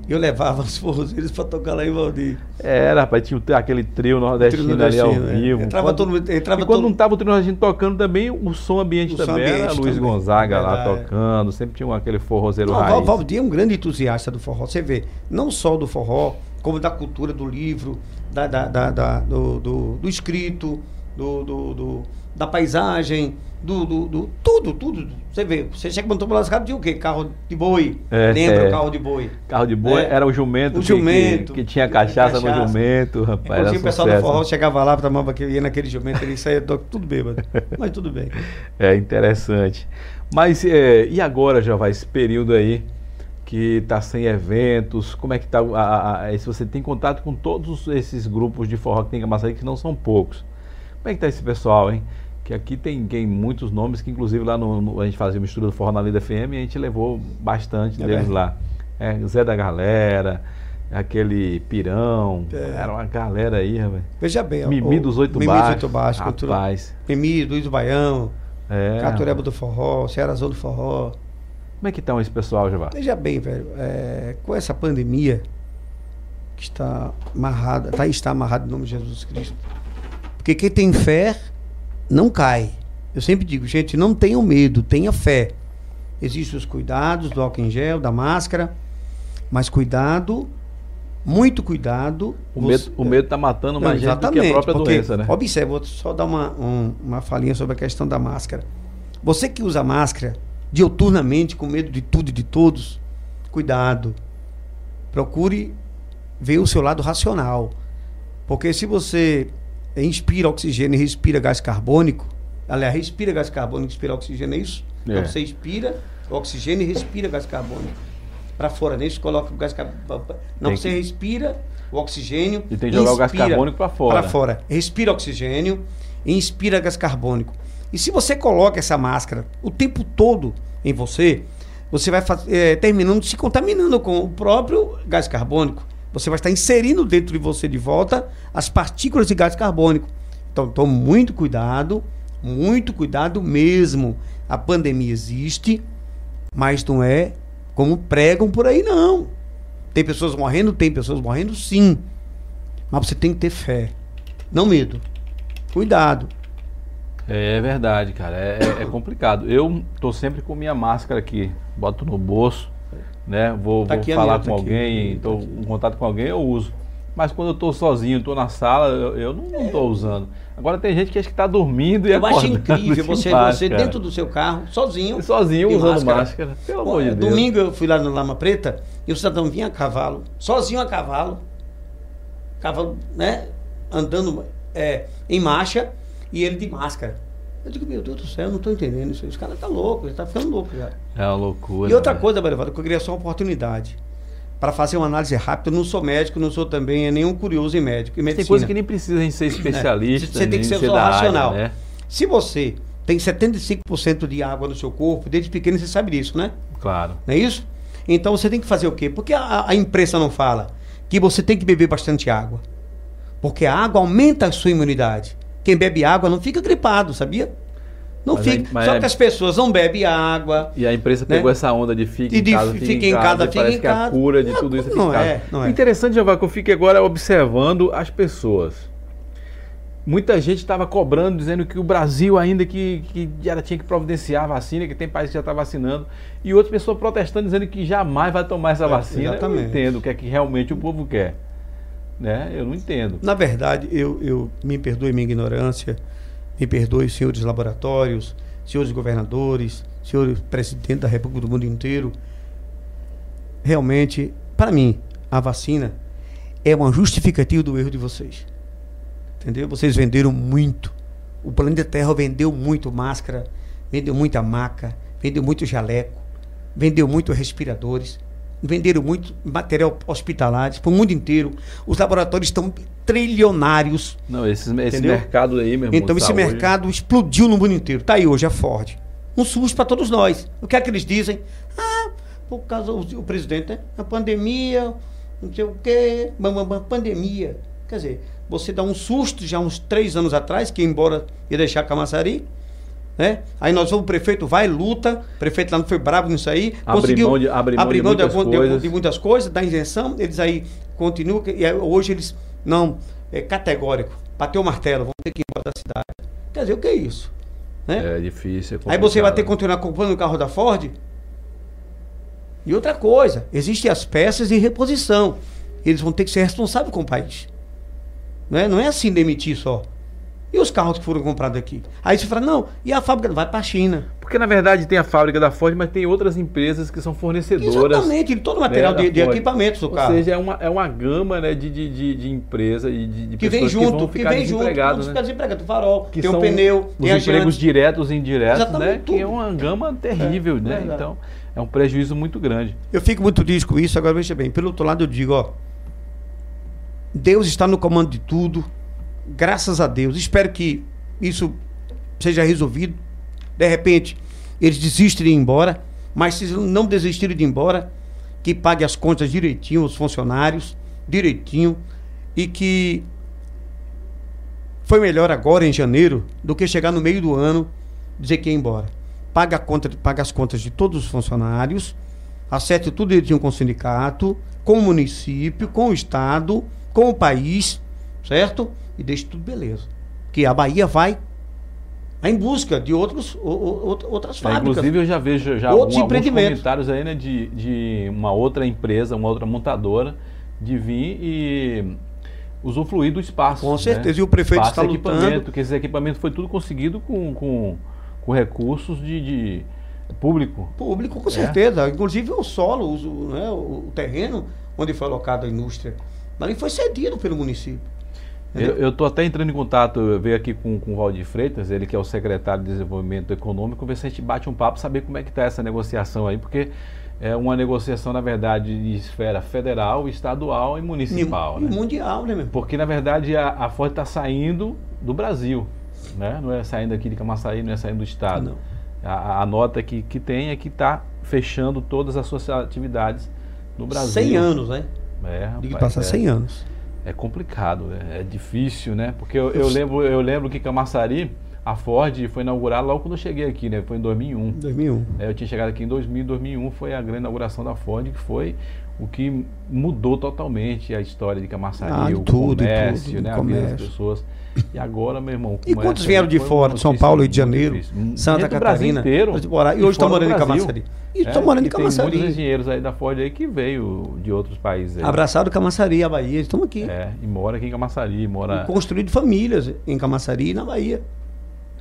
eu levava os forrozeiros para tocar lá em Valdir. Era, rapaz, tinha aquele trio nordestino, trio nordestino ali ao é. vivo. Entrava quando, todo, entrava e quando todo... não estava o trio nordestino tocando também, o som ambiente o também som ambiente era Luiz também. Gonzaga lá é. tocando, sempre tinha aquele forrozeiro não, raiz. Valdir é um grande entusiasta do forró, você vê, não só do forró, como da cultura do livro, da, da, da, da do, do, do, escrito, do, do, do da paisagem, do, do, do, tudo, tudo. Você vê, você chega no Topo Lascado de o quê? Carro de boi. É, Lembra é. o carro de boi? Carro de boi é. era o jumento. O que, jumento. Que, que tinha cachaça, cachaça, no jumento, rapaz. Inclusive o pessoal do forró chegava lá, tomava aquele, ia naquele jumento, ele saía tudo bêbado. Mas tudo bem. É interessante. Mas é, e agora, já vai esse período aí que está sem eventos, como é que está, se você tem contato com todos esses grupos de forró que tem em Camaçari, que não são poucos. Como é que está esse pessoal, hein? Que aqui tem, tem muitos nomes que inclusive lá no, no, a gente fazia mistura do Forró na Lida FM e a gente levou bastante é deles lá. É, Zé da Galera, aquele Pirão, é. era uma galera aí, rapaz. Veja bem, Mimi o, dos Oito Mimi Baixos. dos Oito Baixos, rapaz. Mimi, Luiz do Baião, é, Catureba do Forró, Cearazão do Forró. Como é que estão esse pessoal, Javá? Veja bem, velho, é, com essa pandemia que está amarrada, tá, está amarrada em nome de Jesus Cristo. Porque quem tem fé não cai. Eu sempre digo, gente, não tenham medo, tenha fé. Existem os cuidados do álcool em gel, da máscara, mas cuidado, muito cuidado. O, você, medo, o medo está matando mais não, gente do que a própria porque, doença, né? Observe, vou só dar uma, um, uma falinha sobre a questão da máscara. Você que usa máscara dioturnamente, com medo de tudo e de todos, cuidado. Procure ver o seu lado racional. Porque se você inspira oxigênio e respira gás carbônico. Aliás, respira gás carbônico, inspira oxigênio, é isso? É. Então você inspira oxigênio e respira gás carbônico. Para fora, nem né? coloca o gás carbônico. Não, tem você que... respira o oxigênio. E tem que jogar o gás carbônico para fora. Para fora. Respira oxigênio e inspira gás carbônico. E se você coloca essa máscara o tempo todo em você, você vai é, terminando se contaminando com o próprio gás carbônico você vai estar inserindo dentro de você de volta as partículas de gás carbônico. Então, tome muito cuidado, muito cuidado mesmo. A pandemia existe, mas não é como pregam por aí, não. Tem pessoas morrendo? Tem pessoas morrendo, sim. Mas você tem que ter fé, não medo. Cuidado. É, é verdade, cara. É, é, é complicado. Eu tô sempre com minha máscara aqui, boto no bolso né? Vou, tá vou falar com alguém, estou tá em contato com alguém, eu uso. Mas quando eu estou sozinho, estou na sala, eu, eu não estou usando. Agora tem gente que acha que está dormindo e Eu acho incrível você, você dentro do seu carro, sozinho. Sozinho usando máscara. máscara. Pelo amor de Deus. Domingo eu fui lá no Lama Preta e o cidadão vinha a cavalo, sozinho a cavalo. Cavalo, né? Andando é, em marcha e ele de máscara. Eu digo, meu Deus do céu, eu não estou entendendo isso. Caras estão tá loucos, está ficando louco já. É uma loucura. E outra né? coisa, Barevado, que eu queria só uma oportunidade para fazer uma análise rápida. Eu não sou médico, não sou também é nenhum curioso em médico. Em tem coisa que nem precisa a gente ser especialista. Você tem que ser, só racional. Área, né? Se você tem 75% de água no seu corpo, desde pequeno você sabe disso, né? Claro. Não é isso? Então você tem que fazer o quê? Porque a, a imprensa não fala que você tem que beber bastante água. Porque a água aumenta a sua imunidade. Quem bebe água não fica gripado, sabia? Não mas fica. É, só é... que as pessoas não bebem água. E a imprensa né? pegou essa onda de fica em casa, fica, fica em casa, fica parece em casa. que a cura de não, tudo isso é não é, não é. Interessante, Jeová, que eu fiquei agora observando as pessoas. Muita gente estava cobrando, dizendo que o Brasil ainda que, que já tinha que providenciar a vacina, que tem país que já está vacinando, e outras pessoas protestando, dizendo que jamais vai tomar essa é, vacina. Exatamente. Eu não entendo o que é que realmente o povo quer. Né? Eu não entendo. Na verdade, eu, eu me perdoe minha ignorância, me perdoe, senhores laboratórios, senhores governadores, senhores presidentes da República do mundo inteiro. Realmente, para mim, a vacina é uma justificativa do erro de vocês. Entendeu? Vocês venderam muito. O Planeta Terra vendeu muito máscara, vendeu muita maca, vendeu muito jaleco, vendeu muito respiradores, venderam muito material hospitalar para o mundo inteiro. Os laboratórios estão trilionários. Não, esse, esse mercado aí, meu irmão, Então esse saúde. mercado explodiu no mundo inteiro. Está aí hoje a Ford. Um susto para todos nós. O que é que eles dizem? Ah, por causa do presidente, né? A pandemia, não sei o quê, pandemia. Quer dizer, você dá um susto já uns três anos atrás, que embora ia deixar Camaçari, né? Aí nós vamos, o prefeito vai, luta, o prefeito lá não foi bravo nisso aí, abre conseguiu mão de, abre mão de, mão de, muitas de, de, muitas coisas, da isenção, eles aí continuam, e hoje eles, não, é categórico, bateu o martelo, vamos ter que ir embora da cidade. Quer dizer, o que é isso? Né? É difícil, é Aí você vai ter que continuar comprando o carro da Ford? E outra coisa, existem as peças de reposição. Eles vão ter que ser responsáveis com o país. Não é, não é assim demitir só. E os carros que foram comprados aqui? Aí você fala, não, e a fábrica vai para a China. Porque na verdade tem a fábrica da Ford, mas tem outras empresas que são fornecedoras. Exatamente, todo o material né, de, de equipamentos do carro. Ou seja, é uma, é uma gama né, de, de, de, empresa e de, de que vem junto, que, que vem junto, desempregados, né? desempregado, farol, que tem o um pneu, tem os empregos diretos e indiretos, Exatamente, né? Tudo. Que é uma gama terrível, é, né? Verdade. Então, é um prejuízo muito grande. Eu fico muito triste com isso, agora veja bem, pelo outro lado eu digo, ó, Deus está no comando de tudo, graças a Deus. Espero que isso seja resolvido. De repente, eles desistem de ir embora, mas se não desistirem de ir embora, que pague as contas direitinho, os funcionários, direitinho, e que foi melhor agora em janeiro do que chegar no meio do ano dizer que ia embora. Paga, a conta, paga as contas de todos os funcionários, acerte tudo direitinho com o sindicato, com o município, com o estado, com o país, certo? E deixe tudo beleza que a Bahia vai em busca de outros, outras fábricas. Inclusive, eu já vejo já outros alguns comentários aí, né, de, de uma outra empresa, uma outra montadora, de vir e usufruir do espaço. Com certeza, né? e o prefeito espaço está lutando. Que esse equipamento foi tudo conseguido com, com, com recursos de, de público. Público, com é. certeza. Inclusive o solo, o, né, o terreno onde foi alocada a indústria, ali foi cedido pelo município. Eu estou até entrando em contato, eu veio aqui com, com o Valdir Freitas, ele que é o secretário de Desenvolvimento Econômico, ver se a gente bate um papo, saber como é que está essa negociação aí, porque é uma negociação, na verdade, de esfera federal, estadual e municipal. E, né? mundial, né, meu? Porque, na verdade, a, a Ford está saindo do Brasil, né? Não é saindo aqui de Camaçari, não é saindo do Estado. Não. A, a nota que, que tem é que está fechando todas as suas atividades no Brasil. 100 anos, né? É, rapaz, que passar é. 100 anos é complicado, é, é difícil, né? Porque eu, eu, lembro, eu lembro que Camaçari, a Ford foi inaugurada logo quando eu cheguei aqui, né? Foi em 2001. 2001. É, eu tinha chegado aqui em 2000, 2001 foi a grande inauguração da Ford, que foi o que mudou totalmente a história de Camaçari, ah, o tudo, comércio, tudo, né? A vida das pessoas. E agora, meu irmão. E quantos vieram de fora, de São Paulo, Rio de Janeiro, Santa Catarina? Inteiro, e hoje estão morando em Camaçari. E estão é, morando em Camaçari. Tem muitos engenheiros aí da Ford aí que veio de outros países. Aí. Abraçado Camaçari, a Bahia, estamos aqui. É, e mora aqui em Camaçari. Mora... E construído famílias em Camaçari e na Bahia.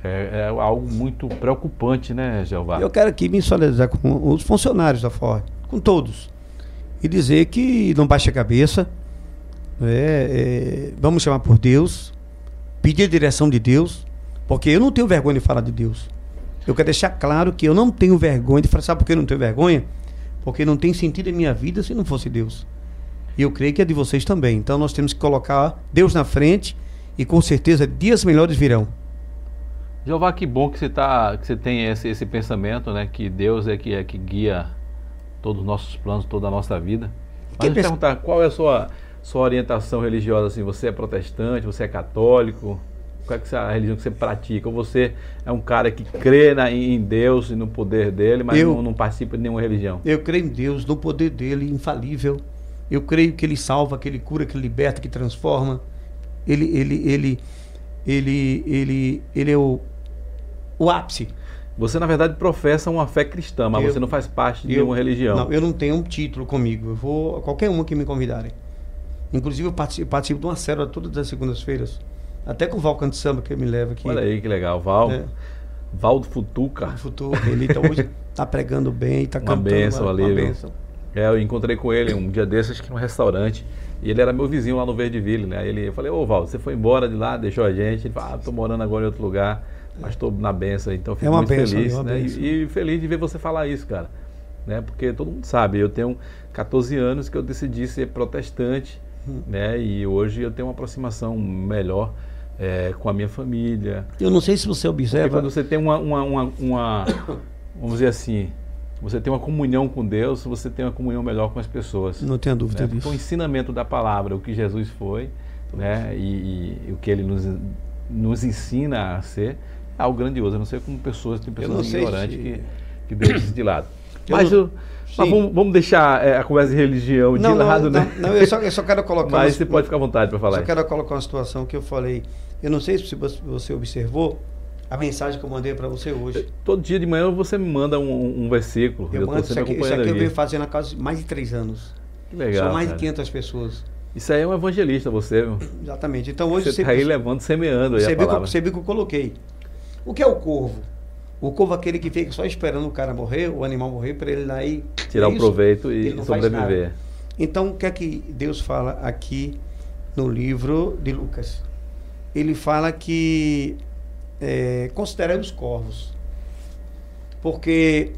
É, é, algo muito preocupante, né, Jeová? Eu quero aqui me solidarizar com os funcionários da Ford, com todos, e dizer que não baixe a cabeça, é, é, vamos chamar por Deus, pedir a direção de Deus, porque eu não tenho vergonha de falar de Deus. Eu quero deixar claro que eu não tenho vergonha de falar. Sabe por que eu não tenho vergonha? Porque não tem sentido em minha vida se não fosse Deus. E eu creio que é de vocês também. Então nós temos que colocar Deus na frente e com certeza dias melhores virão. Jeová, que bom que você, tá, que você tem esse, esse pensamento, né? Que Deus é que, é que guia todos os nossos planos, toda a nossa vida. Mas me perguntar, qual é a sua sua orientação religiosa assim? Você é protestante, você é católico? Qual é, é a religião que você pratica? Ou você é um cara que crê na, em Deus e no poder dele, mas eu, não, não, participa de nenhuma religião? Eu creio em Deus, no poder dele, infalível. Eu creio que ele salva, que ele cura, que ele liberta, que transforma. Ele, ele, ele, ele, ele, ele é o, o ápice. Você, na verdade, professa uma fé cristã, mas eu, você não faz parte de eu, nenhuma religião. Não, eu não tenho um título comigo. Eu vou a qualquer uma que me convidarem. Inclusive, eu participo, participo de uma célula todas as segundas-feiras. Até com o Val Canto Samba, que me leva aqui. Olha aí, que legal. Val. É. Val do Futuca. Futuca. Ele tá, hoje está pregando bem, está cantando. Benção, uma, uma benção. É, eu encontrei com ele um dia desses, acho que num restaurante. E ele era meu vizinho lá no Verdeville, né? Ele, eu falei, ô Val, você foi embora de lá, deixou a gente. Ele falou, ah, tô morando agora em outro lugar, mas estou na benção, então fico É uma muito benção, feliz, é uma né? E, e feliz de ver você falar isso, cara. Né? Porque todo mundo sabe, eu tenho 14 anos que eu decidi ser protestante. Né? E hoje eu tenho uma aproximação melhor é, com a minha família. Eu não sei se você Porque observa. quando você tem uma, uma, uma, uma- vamos dizer assim, você tem uma comunhão com Deus, você tem uma comunhão melhor com as pessoas. Não tenho dúvida né? disso. Porque o ensinamento da palavra, o que Jesus foi, né? E, e- e o que ele nos, nos ensina a ser, é algo grandioso. Eu não sei como pessoas, tem pessoas ignorantes se- que, que deixam isso de lado. Eu Mas, não- eu- mas vamos, vamos deixar é, a conversa de religião de Não, lado, não, né? não, eu só, eu só quero colocar. Mas uma- você pode ficar à vontade para falar. Só quero colocar uma situação que eu falei. Eu não sei se você- observou a mensagem que eu mandei para você hoje. Todo dia de manhã você me manda um, um versículo. Eu tô mando isso aqui, isso aqui eu venho fazendo há quase mais de três anos. Que legal. São mais cara. de 500 pessoas. Isso aí é um evangelista, você. viu? Exatamente. Então hoje Você está aí levando, semeando aí você viu, que eu, você viu que eu coloquei. O que é o corvo? O corvo é aquele que fica só esperando o cara morrer, o animal morrer, para ele lá e. Tirar é o proveito e sobreviver. Então, o que é que Deus fala aqui no livro de Lucas? Ele fala que é, considera os corvos. Porque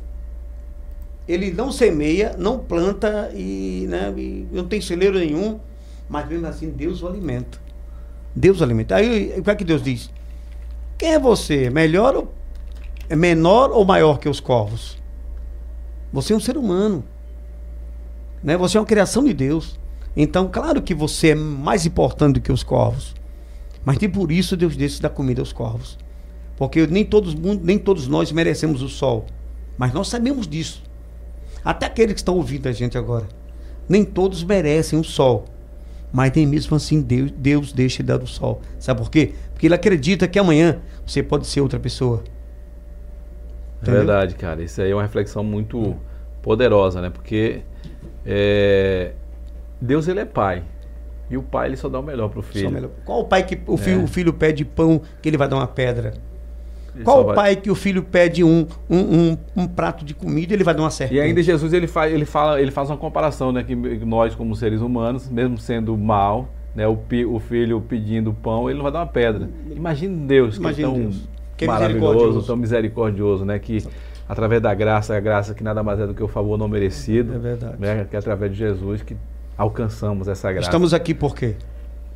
ele não semeia, não planta e, né, e não tem celeiro nenhum, mas mesmo assim Deus o alimenta. Deus o alimenta. Aí o que é que Deus diz? Quem é você? Melhor ou é menor ou maior que os corvos? Você é um ser humano. Né? Você é uma criação de Deus. Então, claro que você é mais importante do que os corvos. Mas nem por isso Deus deixa dar comida aos corvos. Porque nem todos, nem todos nós merecemos o sol. Mas nós sabemos disso. Até aqueles que estão ouvindo a gente agora. Nem todos merecem o sol. Mas nem mesmo assim Deus, Deus deixa de dar o sol. Sabe por quê? Porque ele acredita que amanhã você pode ser outra pessoa. É Entendeu? verdade, cara. Isso aí é uma reflexão muito poderosa, né? Porque é, Deus ele é pai. E o pai ele só dá o melhor pro filho. Qual o pai que o filho, É. o filho pede pão que ele vai dar uma pedra? Ele Qual o vai- pai que o filho pede um, um, um, um prato de comida ele vai dar uma serpente? E ainda Jesus ele faz, ele fala, ele faz uma comparação, né? Que nós como seres humanos, mesmo sendo mal, né? O, pi- o filho pedindo pão, ele não vai dar uma pedra. Imagine Deus, Imagine que é tão Deus, que é maravilhoso, tão misericordioso, né? Que através da graça, a graça que nada mais é do que o favor não merecido, É verdade. né? Que é através de Jesus que alcançamos essa graça. Estamos aqui por quê?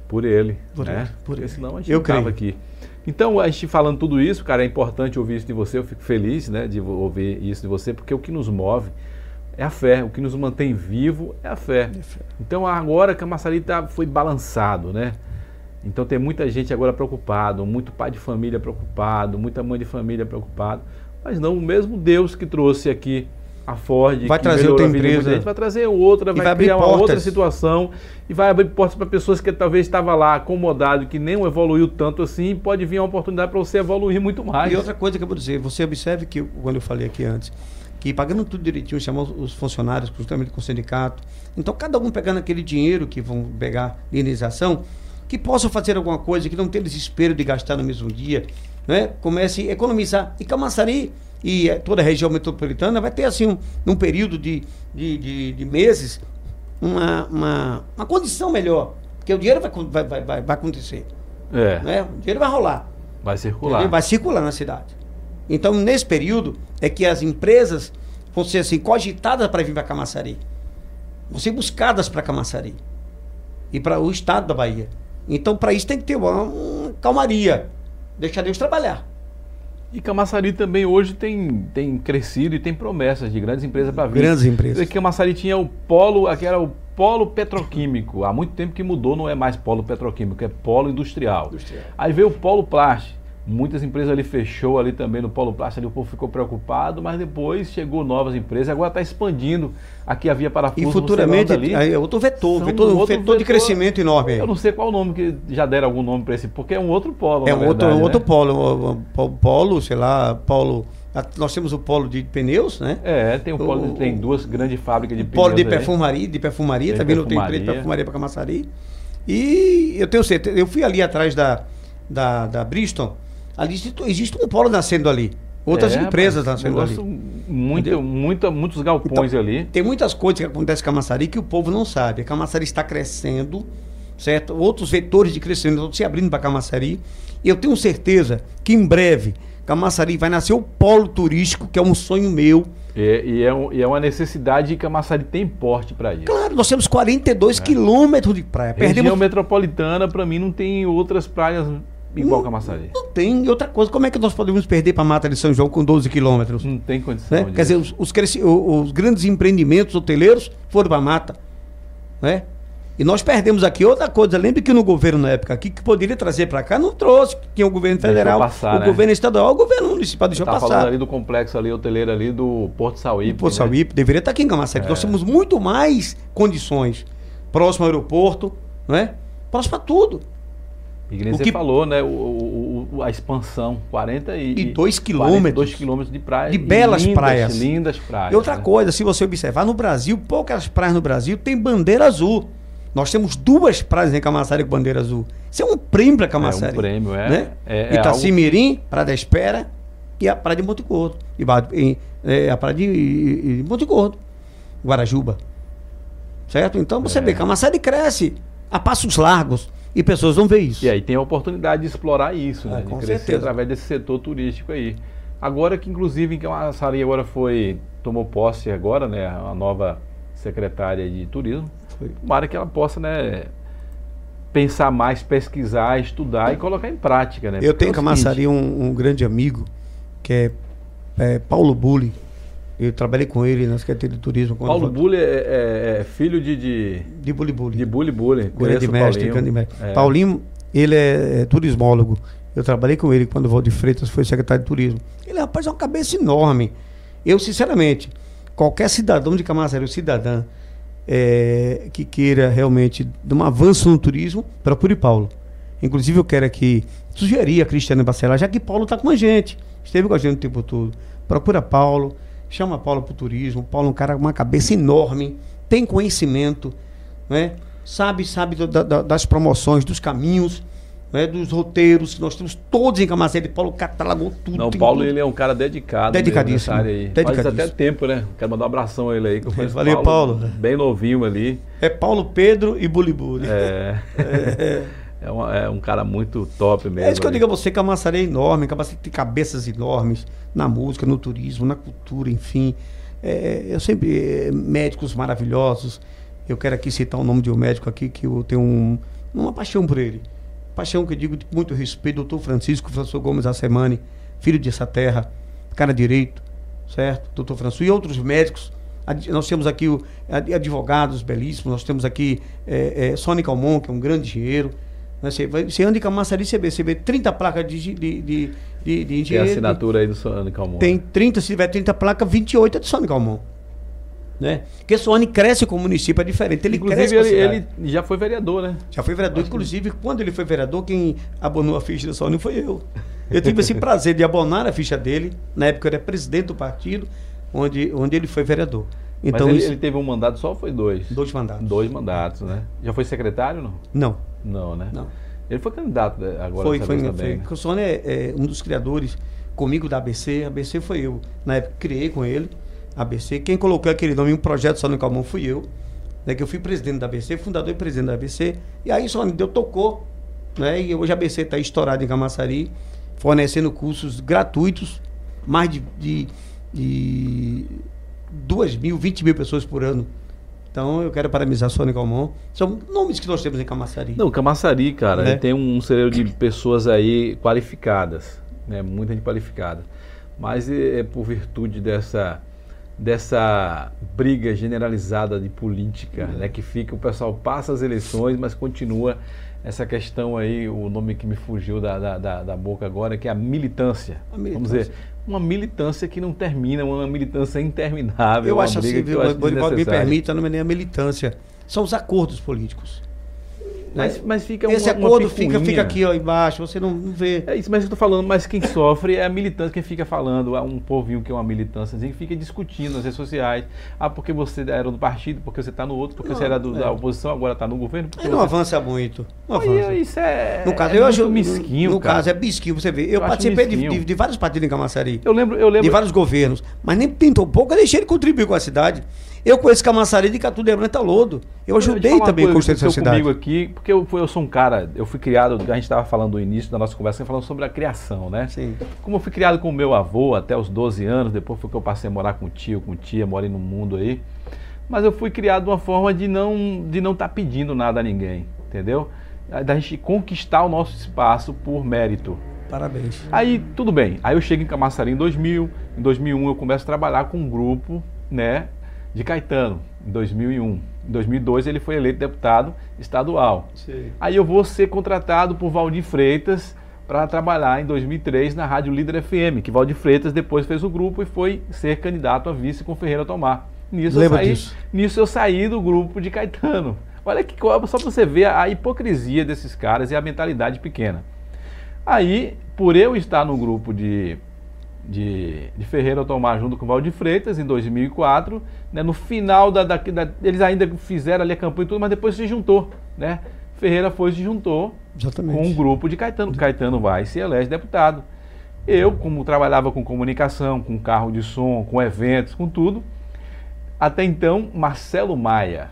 Por ele, Por né? ele, por Porque ele. senão a gente Eu não tava creio. aqui. Então, a gente falando tudo isso, cara, é importante ouvir isso de você. Eu fico feliz, né, de ouvir isso de você, porque o que nos move é a fé. O que nos mantém vivo é a fé. Então, agora que a tá, foi balançado, né? Então, tem muita gente agora preocupado, muito pai de família preocupado, muita mãe de família preocupado. Mas não, o mesmo Deus que trouxe aqui a Ford, Vai trazer outra empresa. gente, vai trazer outra, vai, vai criar uma outra situação e vai abrir portas para pessoas que talvez estava lá acomodado, que nem evoluiu tanto assim, pode vir uma oportunidade para você evoluir muito mais. E outra coisa que eu vou dizer, você observe que, quando eu falei aqui antes, que pagando tudo direitinho, chamou os funcionários, justamente com o sindicato. Então, cada um pegando aquele dinheiro que vão pegar de indenização, que possam fazer alguma coisa, que não tenha desespero de gastar no mesmo dia, né? comece a economizar. E Camaçari e eh, toda a região metropolitana vai ter, assim, um, num período de, de, de, de meses, uma, uma, uma condição melhor. Porque o dinheiro vai, vai, vai, vai, vai acontecer. É, Né? O dinheiro vai rolar. vai circular. Entendeu? Vai circular na cidade. Então, nesse período, é que as empresas vão ser assim, cogitadas para vir para Camaçari. Vão ser buscadas para Camaçari. E para o estado da Bahia. Então, para isso tem que ter uma, uma calmaria. Deixar Deus trabalhar. E Camaçari também hoje tem, tem crescido e tem promessas de grandes empresas para vir. Grandes empresas. Porque Camaçari tinha o polo, aqui era o polo petroquímico. Há muito tempo que mudou, não é mais polo petroquímico, é polo industrial. Industrial. Aí veio o polo plástico. Muitas empresas ali fechou ali também no polo plástico, ali o povo ficou preocupado, mas depois chegou novas empresas, agora está expandindo. Aqui havia parafuso E futuramente, ali. é outro vetor, vetor, um outro vetor de vetor. crescimento enorme. Eu não sei qual o nome que já deram algum nome para esse, porque é um outro polo. É um outro, verdade, outro né? polo, um polo, polo, sei lá, polo. Nós temos o polo de pneus, né? É, tem um polo, O- tem duas grandes fábricas de O polo de pneus perfumaria, de perfumaria, Tem tá vindo? Tem três perfumaria. perfumaria para Camaçari. E eu tenho certeza, eu fui ali atrás da, da, da Bristol, ali existe, um polo nascendo ali. Outras é, empresas nascendo ali. Muito, muita, muitos galpões então, ali. Tem muitas coisas que acontecem em Camaçari que o povo não sabe. A Camaçari está crescendo, certo? Outros vetores de crescimento estão se abrindo para Camaçari. E eu tenho certeza que em breve Camaçari vai nascer o polo turístico, que é um sonho meu. É, e, é um, e é uma necessidade que Camaçari tem porte para isso. Claro, nós temos 42 é. quilômetros de praia. Região Perdemos... metropolitana, para mim, não tem outras praias igual Camaçari. Não tem. E outra coisa, como é que nós podemos perder para a Mata de São João com 12 quilômetros? Não tem condição. Né? Quer dizer, os, os, os, grandes empreendimentos hoteleiros foram para a Mata. Né? E nós perdemos aqui outra coisa. Lembre que no governo na época aqui, que poderia trazer para cá, não trouxe. Tinha o governo federal, passar, o né? governo estadual, o governo municipal deixou tá passar. falando ali do complexo ali, hoteleiro ali do Porto Sauípe. Porto né? Sauípe, deveria estar aqui em Camaçari. É. Nós temos muito mais condições. Próximo ao aeroporto, não é? Próximo a tudo. E que o você falou, né? O, o, a expansão, 40 e, e dois quilômetros. dois quilômetros de praia. De belas lindas, praias. Lindas praias. E outra né? coisa, se você observar, no Brasil, poucas praias no Brasil tem bandeira azul. Nós temos duas praias em Camaçari com bandeira azul. Isso é um prêmio para Camaçari. É um prêmio, é. Né? é, é Itacimirim, algo... Praia da Espera e a Praia de Monte Gordo. E, e, é, a Praia de, de Monte Gordo. Guarajuba. Certo? Então você é. vê, Camaçari cresce a passos largos. E pessoas vão ver isso. E aí tem a oportunidade de explorar isso, né? É, de crescer certeza. através desse setor turístico aí. Agora que inclusive que a Sari agora foi tomou posse agora, né, a nova secretária de turismo. Foi. Tomara que ela possa, né, pensar mais, pesquisar, estudar e colocar em prática, né? Eu tenho é em Camaçari um, um, grande amigo que é, é Paulo Bulli eu trabalhei com ele na Secretaria de Turismo. Paulo Bulli é, é, é, filho de... De, de Bulli Bulli. De Bulli Bulli. Grande mestre, grande mestre. É. Paulinho, ele é, é, turismólogo. Eu trabalhei com ele quando o Valdir Freitas foi secretário de Turismo. Ele, rapaz, é uma cabeça enorme. Eu, sinceramente, qualquer cidadão de Camaçari, cidadã, é, que queira realmente dar um avanço no turismo, procure Paulo. Inclusive, eu quero aqui sugerir a Cristiane Bacelar, já que Paulo está com a gente, esteve com a gente o tempo todo. Procura Paulo chama Paulo para o turismo. Paulo é um cara com uma cabeça enorme, tem conhecimento, né? sabe, sabe do, da, das promoções, dos caminhos, né? dos roteiros, nós temos todos em Camaceira. Paulo catalogou tudo. Não, Paulo ele é um cara dedicado. Dedicadíssimo. Área aí. Dedicadíssimo. Faz até tempo, né? Quero mandar um abração a ele aí. Que eu Valeu, Paulo, Paulo. Bem novinho ali. É Paulo Pedro e Bulibuli. É. é. É, uma, é, um cara muito top mesmo. É isso que eu digo a você, que Camaçari é enorme, Camaçari tem cabeças enormes na música, no turismo, na cultura, enfim. É, eu sempre, é, médicos maravilhosos, eu quero aqui citar o nome de um médico aqui que eu tenho um, uma paixão por ele. Paixão que eu digo de muito respeito, doutor Francisco François Gomes Assemani, filho dessa terra, cara direito, certo? Doutor François e outros médicos. Nós temos aqui advogados belíssimos, nós temos aqui é, é, Sônia Almon, que é um grande engenheiro, você, você anda em Camaçari, você vê, você vê 30 placas de, de, de, de, de engenheiro. Tem assinatura aí do Sônia Calmon. Tem 30, se tiver 30 placas, 28 é de Sônia Calmon. Né? Porque Sônia cresce com o município, é diferente. Ele inclusive, cresce ele, ele, já foi vereador, né? Já foi vereador. Inclusive, quando ele foi vereador, quem abonou a ficha da Sônia foi eu. Eu tive esse prazer de abonar a ficha dele. Na época eu era presidente do partido, onde, onde ele foi vereador. Então, ele, isso... ele teve um mandato só ou foi dois? Dois mandatos. Dois mandatos, né? Já foi secretário, não? Não. Não, né? Não. Ele foi candidato né, agora foi, foi, também. Foi. Né? O Sônia é, é, um dos criadores comigo da ABC. A ABC foi eu. Na época criei com ele a ABC. Quem colocou aquele nome em um projeto Sônia Calmon fui eu. Né, que eu fui presidente da ABC, fundador e presidente da ABC. E aí Sônia deu, tocou. Né, e hoje a ABC está estourada em Camaçari, fornecendo cursos gratuitos, mais de, de, de 2 mil, 20 mil pessoas por ano então eu quero parabenizar a Sônia Calmon. São nomes que nós temos em Camaçari. Não, Camaçari, cara, né? tem um celeiro de pessoas aí qualificadas, né? Muita gente qualificada. Mas é, é por virtude dessa dessa briga generalizada de política, né? Que fica, o pessoal passa as eleições, mas continua essa questão aí, o nome que me fugiu da, da, da, da boca agora, que é a militância. a militância. Vamos dizer, uma militância que não termina, uma militância interminável. Eu acho assim, viu, me permita, não é nem a militância, são os acordos políticos. Mas, mas fica Esse uma, acordo uma fica, fica aqui ó, embaixo, você não vê. É isso, mas eu tô falando, mas quem sofre é a militância, quem fica falando, é um povinho que é uma militância, assim, que fica discutindo nas redes sociais. Ah, porque você era do partido, porque você está no outro, porque Não, você era do- é. da oposição, agora está no governo. Porque Aí não você... avança muito. Não Aí, avança. isso é. No caso, é eu acho. mesquinho, no cara. caso, é mesquinho, você vê. Eu, Eu participei de, de- de vários partidos em Camaçari. Eu lembro, eu De lembro. vários governos. Mas nem pintou pouco, eu deixei ele contribuir com a cidade. Eu conheço Camaçari de Catu de Branta Lodo. Eu ajudei uma também a construir essa cidade. comigo aqui, porque eu, eu sou um cara, eu fui criado, a gente estava falando no início da nossa conversa, falando sobre a criação, né? Sim. Como eu fui criado com o meu avô até os 12 anos, depois foi que eu passei a morar com tio, com tia, morei no mundo aí. Mas eu fui criado de uma forma de não de não estar pedindo nada a ninguém, entendeu? Da gente conquistar o nosso espaço por mérito. Parabéns. Aí, tudo bem. Aí eu chego em Camaçari em 2000. Em 2001 eu começo a trabalhar com um grupo, né, de Caetano, em 2001. Em 2002 ele foi eleito deputado estadual. Sim. Aí eu vou ser contratado por Valdir Freitas para trabalhar em 2003 na Rádio Líder FM, que Valdir Freitas depois fez o grupo e foi ser candidato a vice com Ferreira Tomar. Nisso eu, Lembro saí, disso. nisso eu saí do grupo de Caetano. Olha que só para você ver a hipocrisia desses caras e a mentalidade pequena. Aí, por eu estar no grupo de, de, de Ferreira Tomar junto com o Valdir Freitas em 2004, né, no final da, da, da- Eles ainda fizeram ali a campanha e tudo, mas depois se juntou. Né? Ferreira foi e se juntou Exatamente. com um grupo de Caetano. Caetano vai e se elege deputado. Eu, como trabalhava com comunicação, com carro de som, com eventos, com tudo, até então, Marcelo Maia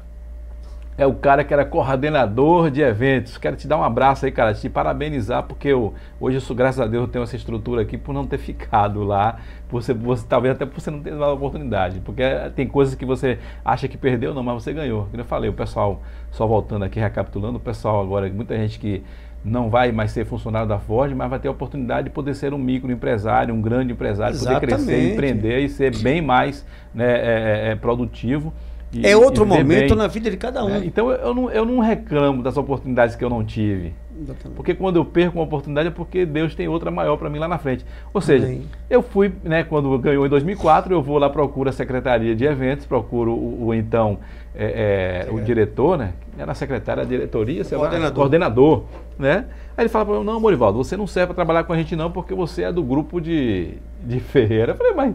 é o cara que era coordenador de eventos. Quero te dar um abraço aí, cara, te parabenizar, porque eu, hoje, eu sou, graças a Deus, eu tenho essa estrutura aqui por não ter ficado lá, por você, você- talvez até por você não ter dado a oportunidade, porque eh, tem coisas que você acha que perdeu, não, mas você ganhou. Como eu falei, o pessoal, só voltando aqui, recapitulando, o pessoal agora, muita gente que não vai mais ser funcionário da Ford, mas vai ter a oportunidade de poder ser um microempresário, um grande empresário, poder crescer, Exatamente. empreender e ser bem mais né, é, é, produtivo. E- É outro momento bem. na vida de cada um. É, então eu não, eu não reclamo das oportunidades que eu não tive. Exatamente. Porque quando eu perco uma oportunidade é porque Deus tem outra maior para mim lá na frente. Ou seja, Amém. eu fui, né, quando ganhou em 2004, eu vou lá, procuro a Secretaria de Eventos, procuro o, o então, é, é, o É. diretor, né? Era a secretária da diretoria, sei lá, Coordenador. coordenador, né? Aí ele fala para mim, não, Morivaldo, você não serve para trabalhar com a gente não, porque você é do grupo de, de Ferreira. Eu falei, mas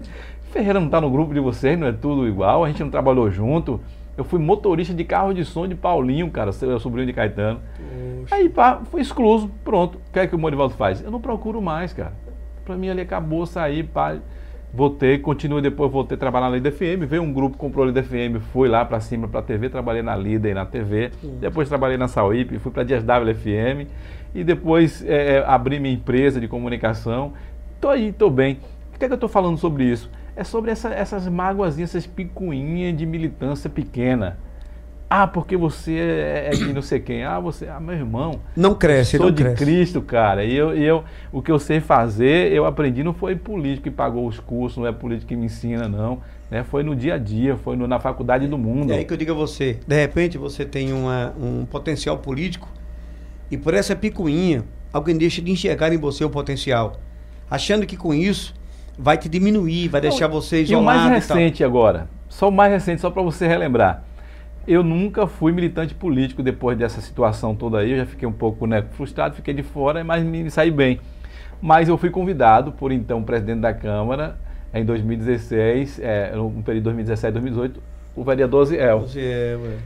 Ferreira não está no grupo de vocês, não é tudo igual, a gente não trabalhou junto. Eu fui motorista de carro de som de Paulinho, cara, seu sobrinho de Caetano. Poxa. Aí pá, fui excluso, pronto. O que é que o Morivaldo faz? Eu não procuro mais, cara. Pra mim ali acabou, saí, pá. Voltei, continuei depois, voltei a trabalhar na Líder FM. Veio um grupo, comprou a Líder FM, fui lá pra cima pra TV, trabalhei na Líder e na TV. Depois trabalhei na Sauípe, fui pra DSW FM. E depois é, é, abri minha empresa de comunicação. Tô aí, tô bem. Por que, é que eu tô falando sobre isso? É sobre essa- essas mágoazinhas, essas picuinhas de militância pequena. Ah, porque você é é de não sei quem. Ah, você. Ah, meu irmão. Não cresce, Sou não de cresce. Cristo, cara. E eu, e eu, o que eu sei fazer, eu aprendi, não foi político que pagou os cursos, não é político que me ensina, não. Né? Foi no dia a dia, foi no- na faculdade do mundo. É aí que eu digo a você, de repente você tem uma, um potencial político e por essa picuinha, alguém deixa de enxergar em você o potencial, achando que com isso vai te diminuir, vai deixar você E o isolado mais recente agora, só o mais recente, só para você relembrar. Eu nunca fui militante político depois dessa situação toda aí. Eu já fiquei um pouco né, frustrado, fiquei de fora, mas me saí bem. Mas eu fui convidado por então presidente da Câmara em 2016, é, no período 2017 2018, o vereador Ziel. Você é.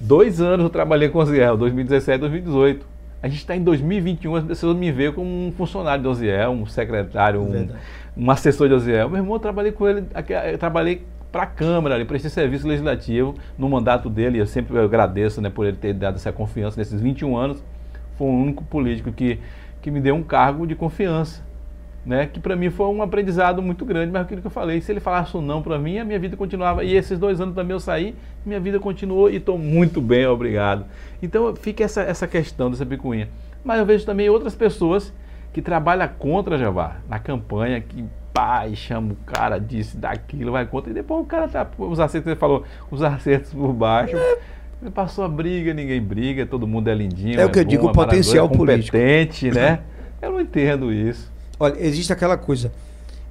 Dois anos eu trabalhei com o Ziel, 2017 2018. A gente está em 2021, as pessoas me veem como um funcionário do Oziel, um secretário, um, Verdade. Um assessor de Oziel. Meu irmão, eu trabalhei com ele, eu trabalhei para a Câmara, ele prestei serviço legislativo no mandato dele, eu sempre agradeço né, por ele ter dado essa confiança nesses 21 anos. Foi o único político que, que me deu um cargo de confiança. Né, que para mim foi um aprendizado muito grande, mas aquilo que eu falei, se ele falasse um não para mim, a minha vida continuava. E esses dois anos também eu saí, minha vida continuou e estou muito bem, obrigado. Então fica essa, essa questão dessa picuinha. Mas eu vejo também outras pessoas que trabalham contra Javá, na campanha, que pai chama o cara disso, daquilo, vai contra, e depois o cara tá, os acertos você falou, os acertos por baixo. Passou a briga, ninguém briga, todo mundo é lindinho. É o que eu bom, digo, é o potencial é político. né? Eu não entendo isso. Olha, existe aquela coisa.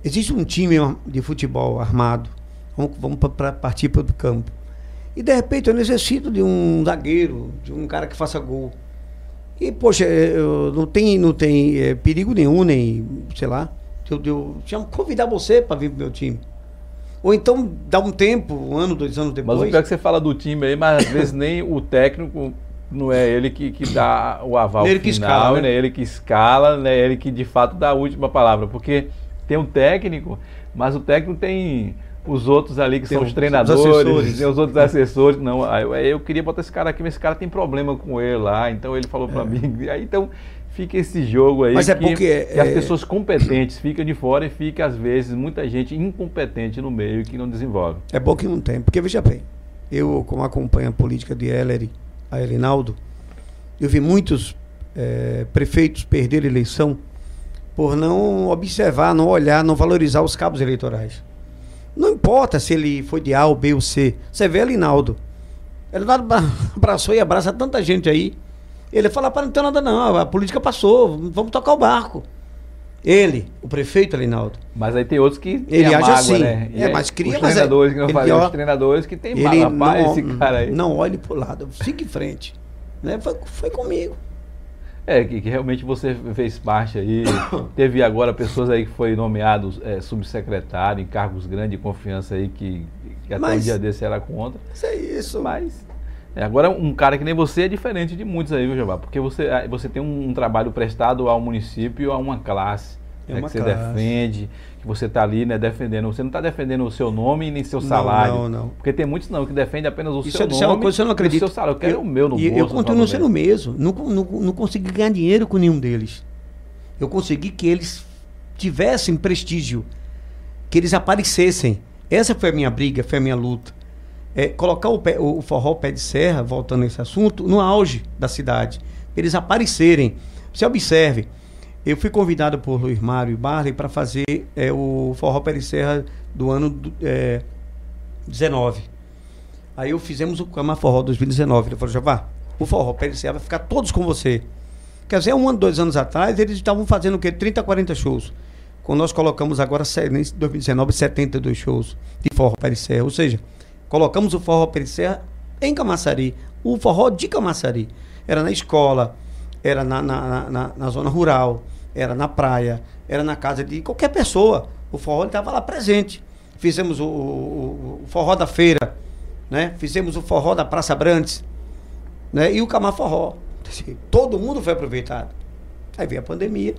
Existe um time de futebol armado. Vamos, vamos pra partir para o campo. E de repente eu necessito de um zagueiro, de um cara que faça gol. E, poxa, eu- não tem, não tem é, perigo nenhum, nem, sei lá, eu, eu chamo- convidar você para vir pro meu time. Ou então, dá um tempo, um ano, dois anos Mas depois. o pior é que você fala do time aí, mas às vezes nem o técnico não é ele que, que dá o aval Ele que final, escala, né? né? ele que escala, né? ele que de fato dá a última palavra. Porque tem um técnico, mas o técnico tem os outros ali que Tem são os- os os treinadores, tem os outros assessores. Não, eu, eu queria botar esse cara aqui, mas esse cara tem problema com ele lá, então ele falou pra mim. E Aí então fica esse jogo aí É. Mas é que, porque, que as é- pessoas competentes ficam de fora e fica às vezes muita gente incompetente no meio que não desenvolve. É bom que não tem, porque veja bem, eu como acompanho a política de Heller, a Elinaldo, eu vi muitos eh, prefeitos perder eleição por não observar, não olhar, não valorizar os cabos eleitorais. Não importa se ele foi de A ou B ou C. Você vê. Elinaldo abra- abraçou e abraça tanta gente aí. Ele fala, para não ter nada não, a política passou, vamos tocar o barco. Ele, o prefeito Elinaldo, Mas aí tem outros que tem Ele age mágoa, assim. né? É, mas cria, os mas é- treinadores que eu ele- falei, ó, os treinadores que tem ele mágoa. Rapaz, não, esse cara aí. não olhe pro lado, fique em frente. Né? Foi, foi comigo. É, que, que realmente você fez parte aí. Teve agora pessoas aí que foi nomeados é, subsecretário em cargos grandes de confiança aí que, que até um Mas- dia desse era contra. Isso é isso. Mas é, agora um cara que nem você é diferente de muitos aí, viu, Jeová? Porque você, ah, você tem um, um trabalho prestado ao município, a uma classe. É né, que você classe. defende, que você está ali, né, defendendo. Você não está defendendo o seu nome nem seu Não, salário. não, não. Porque tem muitos não, que defendem apenas o Isso, seu é- nome. isso é uma coisa que eu não e acredito. O seu salário. Eu quero o meu no e bolso. eu continuo sendo o mesmo. Não, não, não consegui ganhar dinheiro com nenhum deles. Eu consegui que eles tivessem prestígio, que eles aparecessem. Essa foi a minha briga, foi a minha luta. É, colocar o, pé- o forró pé de serra, voltando a esse assunto, no auge da cidade. Eles aparecerem. Você observe, eu fui convidado por Luiz Mário e Barley para fazer é, o forró serra do ano do, é, 19. Aí eu fizemos o Cama Forró 2019. Ele falou, Javá, o Forró Serra vai ficar todos com você. Quer dizer, um ano, dois anos atrás, eles estavam fazendo o quê? 30, 40 shows. Quando nós colocamos agora, em 2019, 72 shows de Forró Serra. Ou seja, colocamos o Forró Serra em Camaçari. O forró de Camaçari. Era na escola, era na, na- na- na zona rural, era na praia, era na casa de qualquer pessoa. O forró estava lá presente. Fizemos o, o- o forró da feira, né? Fizemos o forró da Praça Brandes, né? E o Camar Forró. Assim, Todo mundo foi aproveitado. Aí veio a pandemia,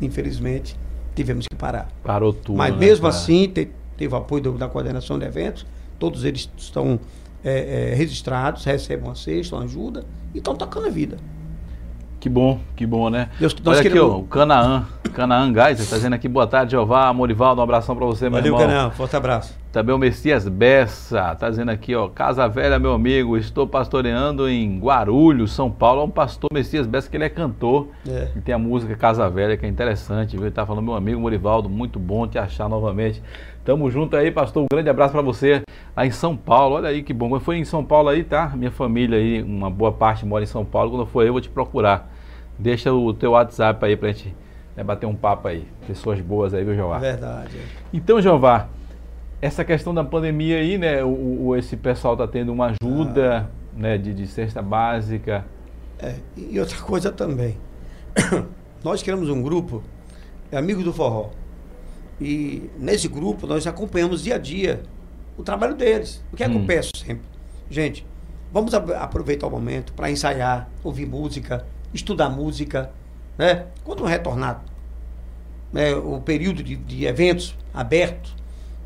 infelizmente, tivemos que parar. Parou tudo. Mas né, mesmo cara? assim, te- teve o apoio do- da coordenação de eventos, todos eles estão é, é, registrados, recebem uma cesta, uma ajuda e estão tocando a vida. Que bom, que bom, né? Deus- nós Olha aqui, queremos- ó, o Canaã. Canaã Gás, está dizendo aqui, boa tarde, Jeová, Morivaldo, um abração pra você, meu Valeu, irmão. Canal. Forte abraço. Também o Messias Bessa, tá dizendo aqui, ó, Casa Velha, meu amigo, estou pastoreando em Guarulhos, São Paulo. É um pastor Messias Bessa que ele é cantor. É. E tem a música Casa Velha, que é interessante, viu? Ele tá falando, meu amigo Morivaldo, muito bom te achar novamente. Tamo junto aí, pastor. Um grande abraço pra você lá em São Paulo. Olha aí que bom. Quando foi em São Paulo aí, tá? Minha família aí, uma boa parte mora em São Paulo. Quando for eu, vou te procurar. Deixa o teu WhatsApp aí pra gente né, bater um papo aí. Pessoas boas aí, viu, Jeová? Verdade. é. Então, Jeová, essa questão da pandemia aí, né? O, o- esse pessoal tá tendo uma ajuda, né? De, de cesta básica. É, e outra coisa também. nós criamos um grupo, é Amigos do Forró. E nesse grupo nós acompanhamos dia a dia o trabalho deles. O que é que Hum. eu peço sempre? Gente, vamos aproveitar o momento para ensaiar, ouvir música, estudar música, né? Quando retornar né, o período de, de eventos abertos,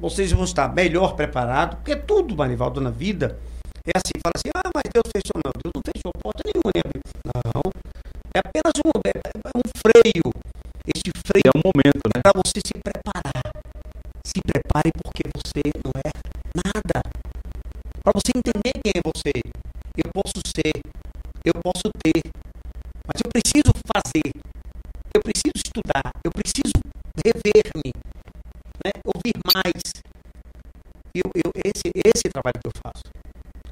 vocês vão estar melhor preparados, porque tudo, Manivaldo, na vida é assim, fala assim, ah, mas Deus fechou. Não, Deus não fechou porta nenhuma, abriu. Não, é apenas um, é, é um freio. Este freio É um momento, né? para você se preparar. Se prepare porque você não é nada. Para você entender quem é você. Eu posso ser, eu posso ter, mas eu preciso fazer. Eu preciso estudar, eu preciso rever-me, né? ouvir mais. Eu, eu, esse, esse é o trabalho que eu faço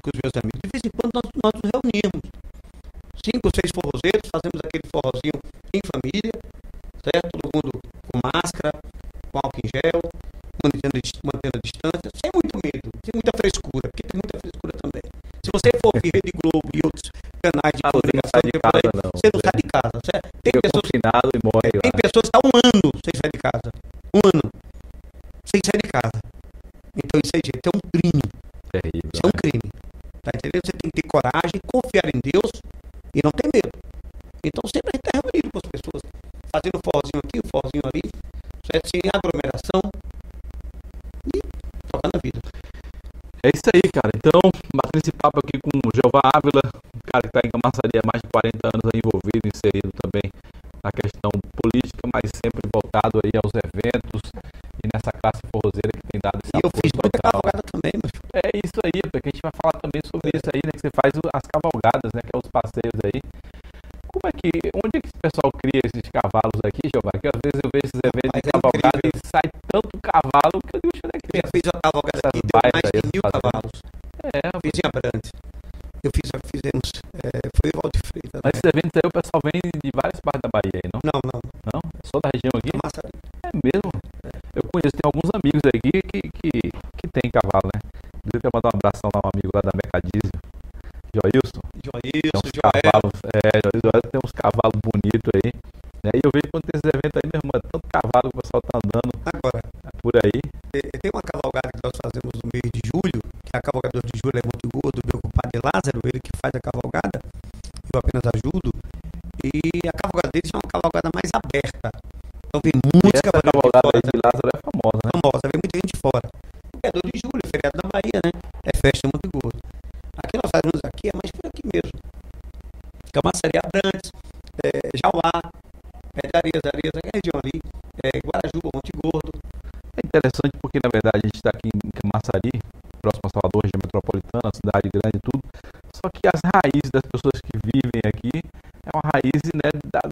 com os meus amigos. De vez em quando nós, nós nos reunimos. Cinco, seis forrozeiros, fazemos aquele forrozinho I've.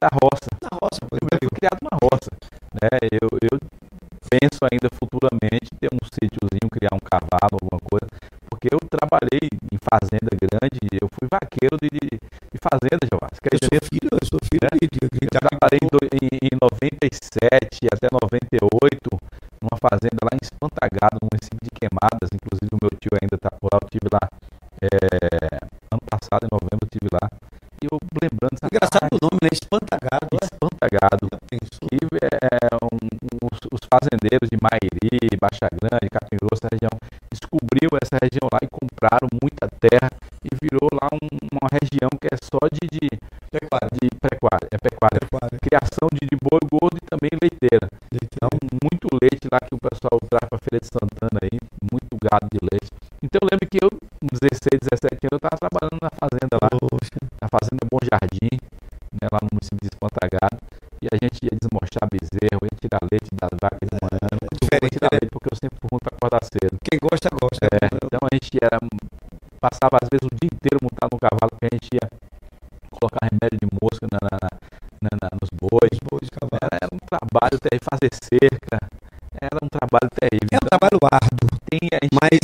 da roça. Roça, foi eu criado na roça. Né? Eu, eu penso ainda futuramente ter um sítiozinho, criar um cavalo, alguma coisa, porque eu trabalhei em fazenda grande, eu fui vaqueiro de, de fazenda, Eu sou filho, eu sou filho né? de, de, de, Eu trabalhei em, em 97 até 90 16, 17 anos eu estava trabalhando na fazenda lá, Poxa. na fazenda Bom Jardim, né, lá no município de Espantagado, e a gente ia desmochar bezerro, ia tirar leite das vacas de manhã, é, eu diferente, tirar né? leite porque eu sempre fui ruim para acordar cedo. Quem gosta, gosta. É, então a gente era, passava às vezes o dia inteiro montado no cavalo, que a gente ia colocar remédio de mosca na, na, na, na nos bois. bois era, era um trabalho, até fazer cerca, era um trabalho terrível. É um então, trabalho árduo. Tem, a gente mas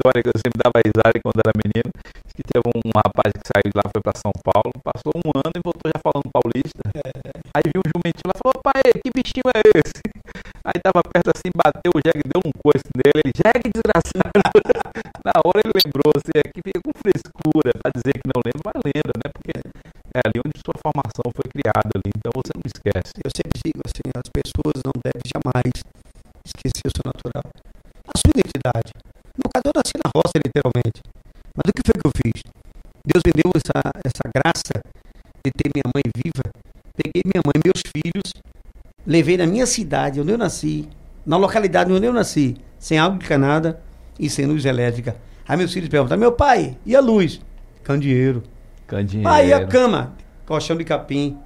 história que eu sempre dava risada quando era menino, que teve um rapaz que saiu de lá, foi para São Paulo, passou um ano e voltou já falando paulista. É. Aí viu um jumentinho lá e falou, pai, que bichinho é esse? Aí tava perto assim, bateu o jegue, deu um coice nele, ele, jegue desgraçado. Na hora ele lembrou, assim, é que fica com frescura, para dizer que não lembra, mas lembra, né? Porque é ali onde sua formação foi criada ali, então você não esquece. Eu sempre digo assim, as pessoas não devem jamais levei na minha cidade, onde eu nasci, na localidade onde eu nasci, sem água encanada e sem luz elétrica. Aí meus filhos perguntam, meu pai, e a luz? Candeeiro. Candeeiro. Pai, e a cama? Colchão de capim.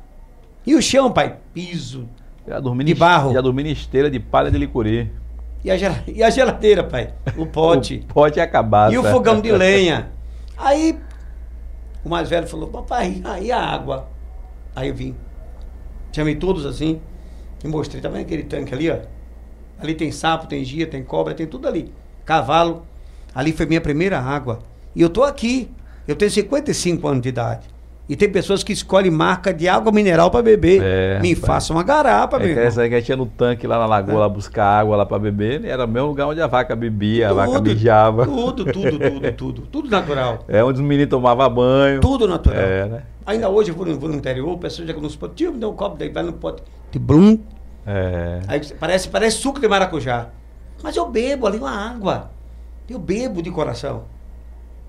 E o chão, pai? Piso. de barro. Já dormi na esteira de palha de licorê. E a, e a geladeira, pai? O pote. o pote é acabado. E o fogão de lenha. Aí o mais velho falou, papai, e a água? Aí eu vim. Chamei todos assim e mostrei. Tá vendo aquele tanque ali, ó? Ali tem sapo, tem gia, tem cobra, tem tudo ali. Cavalo. Ali foi minha primeira água. E eu tô aqui. Eu tenho 55 anos de idade. E tem pessoas que escolhem marca de água mineral para beber. É, Me pai. faça uma garapa, É meu irmão. essa aí que a gente ia no tanque lá na lagoa, lá buscar água lá pra beber, era o mesmo lugar onde a vaca bebia, a vaca mijava. Tudo, tudo, tudo, tudo. Tudo natural. É onde os meninos tomavam banho. Tudo natural. É, né? Ainda hoje eu vou no, vou no interior, o pessoal chega nos potes, tio, me dá um copo, daí vai no pote de blum. É. Aí parece, parece suco de maracujá. Mas eu bebo ali uma água. Eu bebo de coração.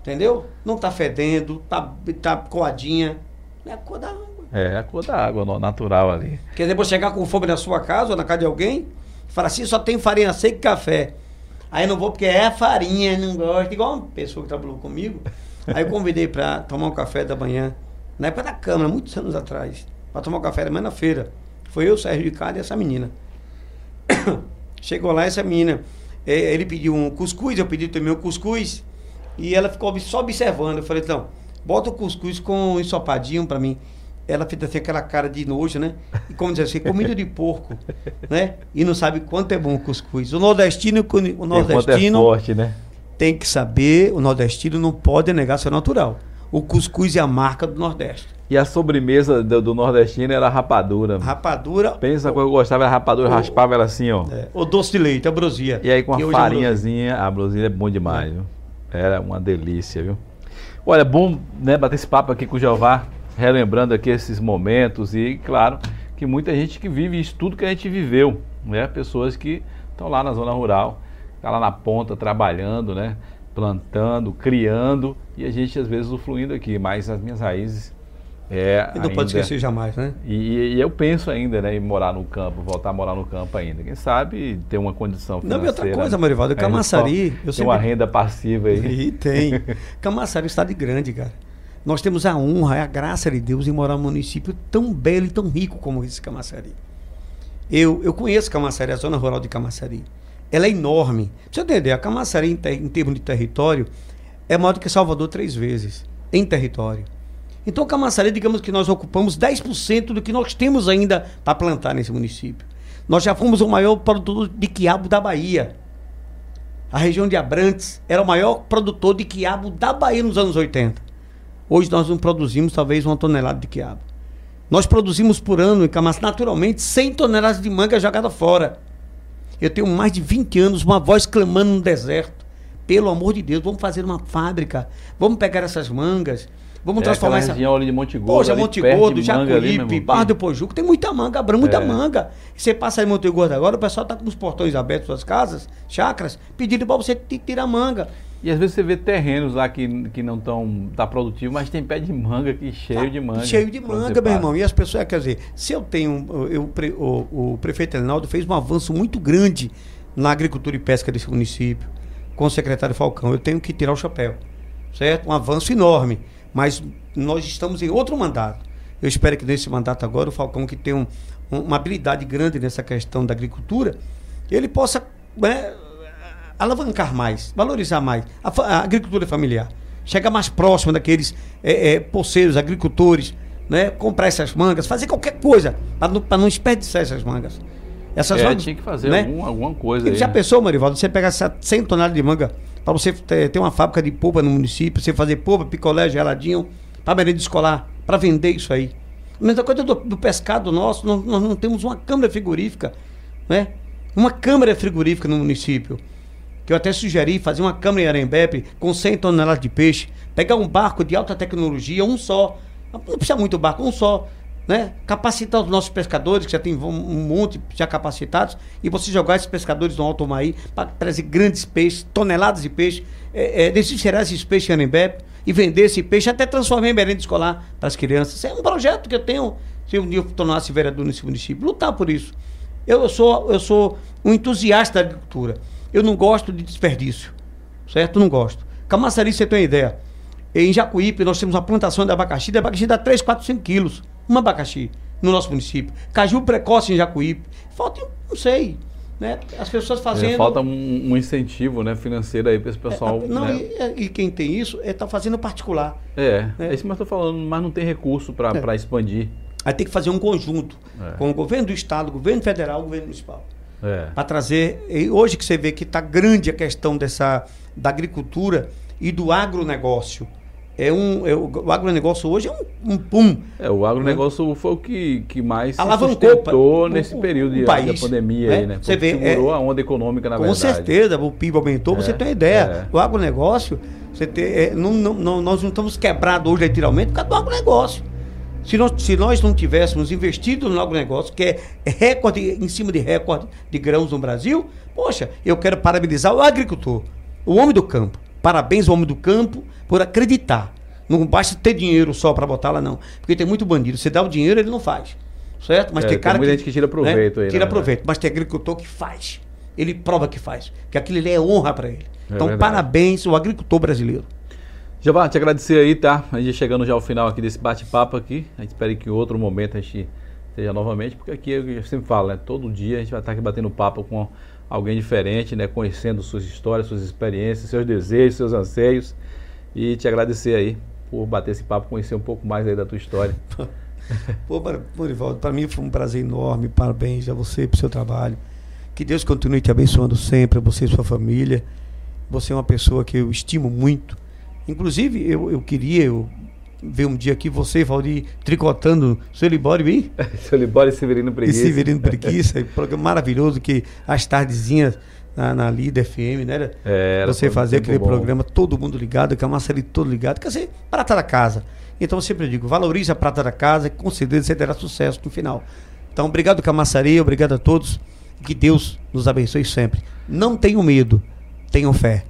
Entendeu? Não tá fedendo, tá, tá coadinha. É a cor da água. É a cor da água natural ali. Quer dizer, você chegar com fome na sua casa ou na casa de alguém, fala assim, só tem farinha seca e café. Aí eu não vou porque é farinha, não gosto. Igual uma pessoa que trabalhou comigo. Aí eu convidei para tomar um café da manhã, na época da Câmara, muitos anos atrás, para tomar um café da manhã na feira. Foi eu, Sérgio Ricardo e essa menina. Chegou lá essa menina, eh, ele pediu um cuscuz, eu pedi também um cuscuz, e ela ficou só observando. Eu falei, então, bota o cuscuz com um ensopadinho para mim. Ela fez assim aquela cara de nojo, né? E como dizer assim, comida de porco, né? E não sabe quanto é bom o cuscuz. O nordestino, o é nordestino forte, né? tem que saber, o nordestino não pode negar seu natural. O cuscuz é a marca do Nordeste. E a sobremesa do, do nordestino era a rapadura. Rapadura. Pensa que eu gostava da rapadura, eu o- raspava ela assim, ó. É, o doce de leite, a brosia. E aí com a é farinhazinha, a blusinha é bom demais, viu? Era uma delícia, viu? Olha, é bom né, bater esse papo aqui com o Jeová, relembrando aqui esses momentos e, claro, que muita gente que vive isso tudo que a gente viveu, né? Pessoas que estão lá na zona rural, tá lá na ponta trabalhando, né? Plantando, criando e a gente às vezes usufruindo aqui, mas as minhas raízes é E não pode ainda- esquecer jamais, né? e, e eu penso ainda né, em morar no campo, voltar a morar no campo ainda. Quem sabe ter uma condição Não, financeira. e outra coisa, Marivaldo, Aí Camaçari, Tem sempre- uma renda passiva aí. E tem. Camaçari é um estado grande, cara. Nós temos a honra, a graça de Deus em morar num município tão belo e tão rico como esse Camaçari. Eu, eu conheço Camaçari, a zona rural de Camaçari. Ela é enorme. Pra você entender, a Camaçari, em, ter- em termos de território, é maior do que Salvador três vezes, em território. Então, Camaçari, digamos que nós ocupamos 10% do que nós temos ainda para plantar nesse município. Nós já fomos o maior produtor de quiabo da Bahia. A região de Abrantes era o maior produtor de quiabo da Bahia nos anos 80. Hoje nós não produzimos talvez uma tonelada de quiabo. Nós produzimos por ano em Camaçari, naturalmente, 100 toneladas de manga jogada fora. Eu tenho mais de 20 anos, uma voz clamando no deserto. Pelo amor de Deus, vamos fazer uma fábrica. Vamos pegar essas mangas. Vamos É, transformar essa. região ali de Monte Gordo. Poxa, Monte Gordo, Jacuípe, Barra que- do Pojuco, tem muita manga, Abrão, muita É. manga. Você passa aí em Monte Gordo agora, o pessoal tá com os portões abertos das casas, chacras, pedindo para você ti- tirar manga. E às vezes você vê terrenos lá que, que não estão tá produtivo, mas tem pé de manga aqui cheio de manga. Cheio de manga, meu irmão. E as pessoas, quer dizer, se eu tenho. Eu, o, o prefeito Elinaldo fez um avanço muito grande na agricultura e pesca desse município, com o secretário Falcão. Eu tenho que tirar o chapéu, certo? Um avanço enorme. Mas nós estamos em outro mandato. Eu espero que nesse mandato agora, o Falcão, que tem um- um- uma habilidade grande nessa questão da agricultura, ele possa né, alavancar mais, valorizar mais a, a agricultura familiar. Chegar mais próximo daqueles é, é, poceiros, agricultores, né, comprar essas mangas, fazer qualquer coisa para não, pra não desperdiçar essas mangas. Essas É, mangas, tinha que fazer né? algum- alguma coisa E aí. já pensou, Marivaldo, você pegar essa 100 toneladas de manga para você ter, uma fábrica de polpa no município, você fazer polpa, picolé, geladinho, para merenda escolar, para vender isso aí. A mesma coisa do, do pescado nosso, nós, nós não temos uma câmara frigorífica, né? Uma câmara frigorífica no município. Que eu até sugeri fazer uma câmara em Arembepe com 100 toneladas de peixe, pegar um barco de alta tecnologia, um só, não precisa muito barco, um só, né? Capacitar os nossos pescadores, que já tem um monte já capacitados, e você jogar esses pescadores no Alto Maí para trazer grandes peixes, toneladas de peixe, é, é, esses peixes em Arembepe e vender esse peixe, até transformar em merenda escolar para as crianças. Isso é um projeto que eu tenho, se um dia eu tornasse vereador nesse município, lutar por isso. Eu, eu sou, eu sou um entusiasta da agricultura. Eu não gosto de desperdício. Certo? Não gosto. Camaçari, você tem uma ideia. Em Jacuípe, nós temos uma plantação de abacaxi. De abacaxi dá 3, 4, 5 quilos. Um abacaxi no nosso município. Caju precoce em Jacuípe. Falta, não sei. Né? As pessoas fazendo. É, falta um, um, incentivo né, financeiro aí para esse pessoal. É, não, né? e, é, e, quem tem isso é tá fazendo particular. É, né? é isso que eu estou falando, mas não tem recurso para é. expandir. Aí tem que fazer um conjunto é. com o governo do estado, o governo federal, o governo municipal. É. Para trazer. hoje que você vê que está grande a questão dessa da agricultura e do agronegócio é um, é, o agronegócio hoje é um, um pum. É, o agronegócio né? foi o que, que mais Alavancou nesse período o, país, da pandemia né? aí, né? Você vê, segurou é, a onda econômica, na com verdade. Com certeza, o PIB aumentou, você é, tem uma ideia. É. O agronegócio, você tem, é, não, não, nós não estamos quebrados hoje literalmente por causa do agronegócio. Se nós, se nós não tivéssemos investido no agronegócio, que é recorde em cima de recorde de grãos no Brasil, poxa, eu quero parabenizar o agricultor, o homem do campo. Parabéns ao homem do campo por acreditar. Não basta ter dinheiro só para botar lá, não. Porque tem muito bandido. Você dá o dinheiro, ele não faz. Certo? Mas é, tem cara tem que, gente que tira proveito né? aí. Tira proveito. Mas tem agricultor que faz. Ele prova que faz. Que aquilo ali é honra para ele. É então, verdade. parabéns ao agricultor brasileiro. Giovanni, te agradecer aí, tá? A gente chegando já ao final aqui desse bate-papo aqui. A gente espera que em outro momento a gente esteja novamente, porque aqui eu sempre falo, né? Todo dia a gente vai estar aqui batendo papo com alguém diferente, né? Conhecendo suas histórias, suas experiências, seus desejos, seus anseios. E te agradecer aí por bater esse papo, conhecer um pouco mais aí da tua história. Pô, Morivaldo, para mim foi um prazer enorme. Parabéns a você pelo seu trabalho. Que Deus continue te abençoando sempre, você e sua família. Você é uma pessoa que eu estimo muito. Inclusive, eu, eu queria eu ver um dia aqui você, Valdir, tricotando seu Libório bem? seu Libório e Severino Preguiça. E Severino Preguiça, programa maravilhoso que as tardezinhas na, na Lida FM, né? É, você fazer aquele bom. programa, todo mundo ligado, com a massa ali todo ligado, quer dizer, prata da casa. Então eu sempre digo, valorize a prata da casa, que com certeza você terá sucesso no final. Então, obrigado, Camaçaria, obrigado a todos. Que Deus nos abençoe sempre. Não tenham medo, tenham fé.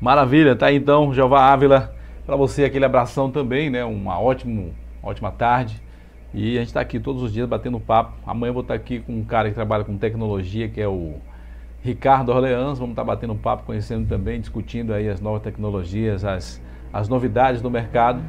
Maravilha, tá então, Jeová Ávila. Para você aquele abração também, né? Uma ótimo, ótima tarde. E a gente está aqui todos os dias batendo papo. Amanhã eu vou estar tá aqui com um cara que trabalha com tecnologia, que é o Ricardo Orleans. Vamos estar batendo papo, conhecendo também, discutindo aí as novas tecnologias, as, as novidades do mercado.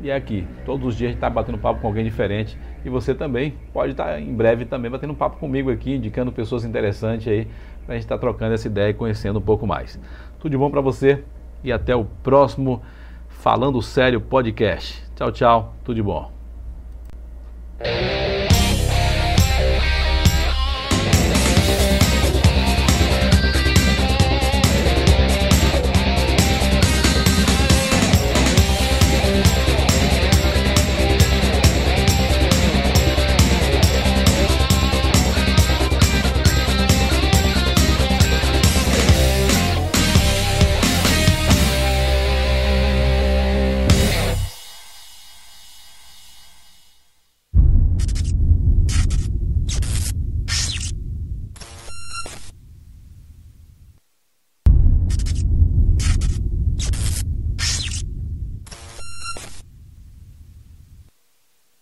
E é aqui, todos os dias a gente está batendo papo com alguém diferente. E você também pode estar em breve também batendo papo comigo aqui, indicando pessoas interessantes aí, para a gente estar tá trocando essa ideia e conhecendo um pouco mais. Tudo de bom para você e até o próximo Falando Sério Podcast. Tchau, tchau. Tudo de bom.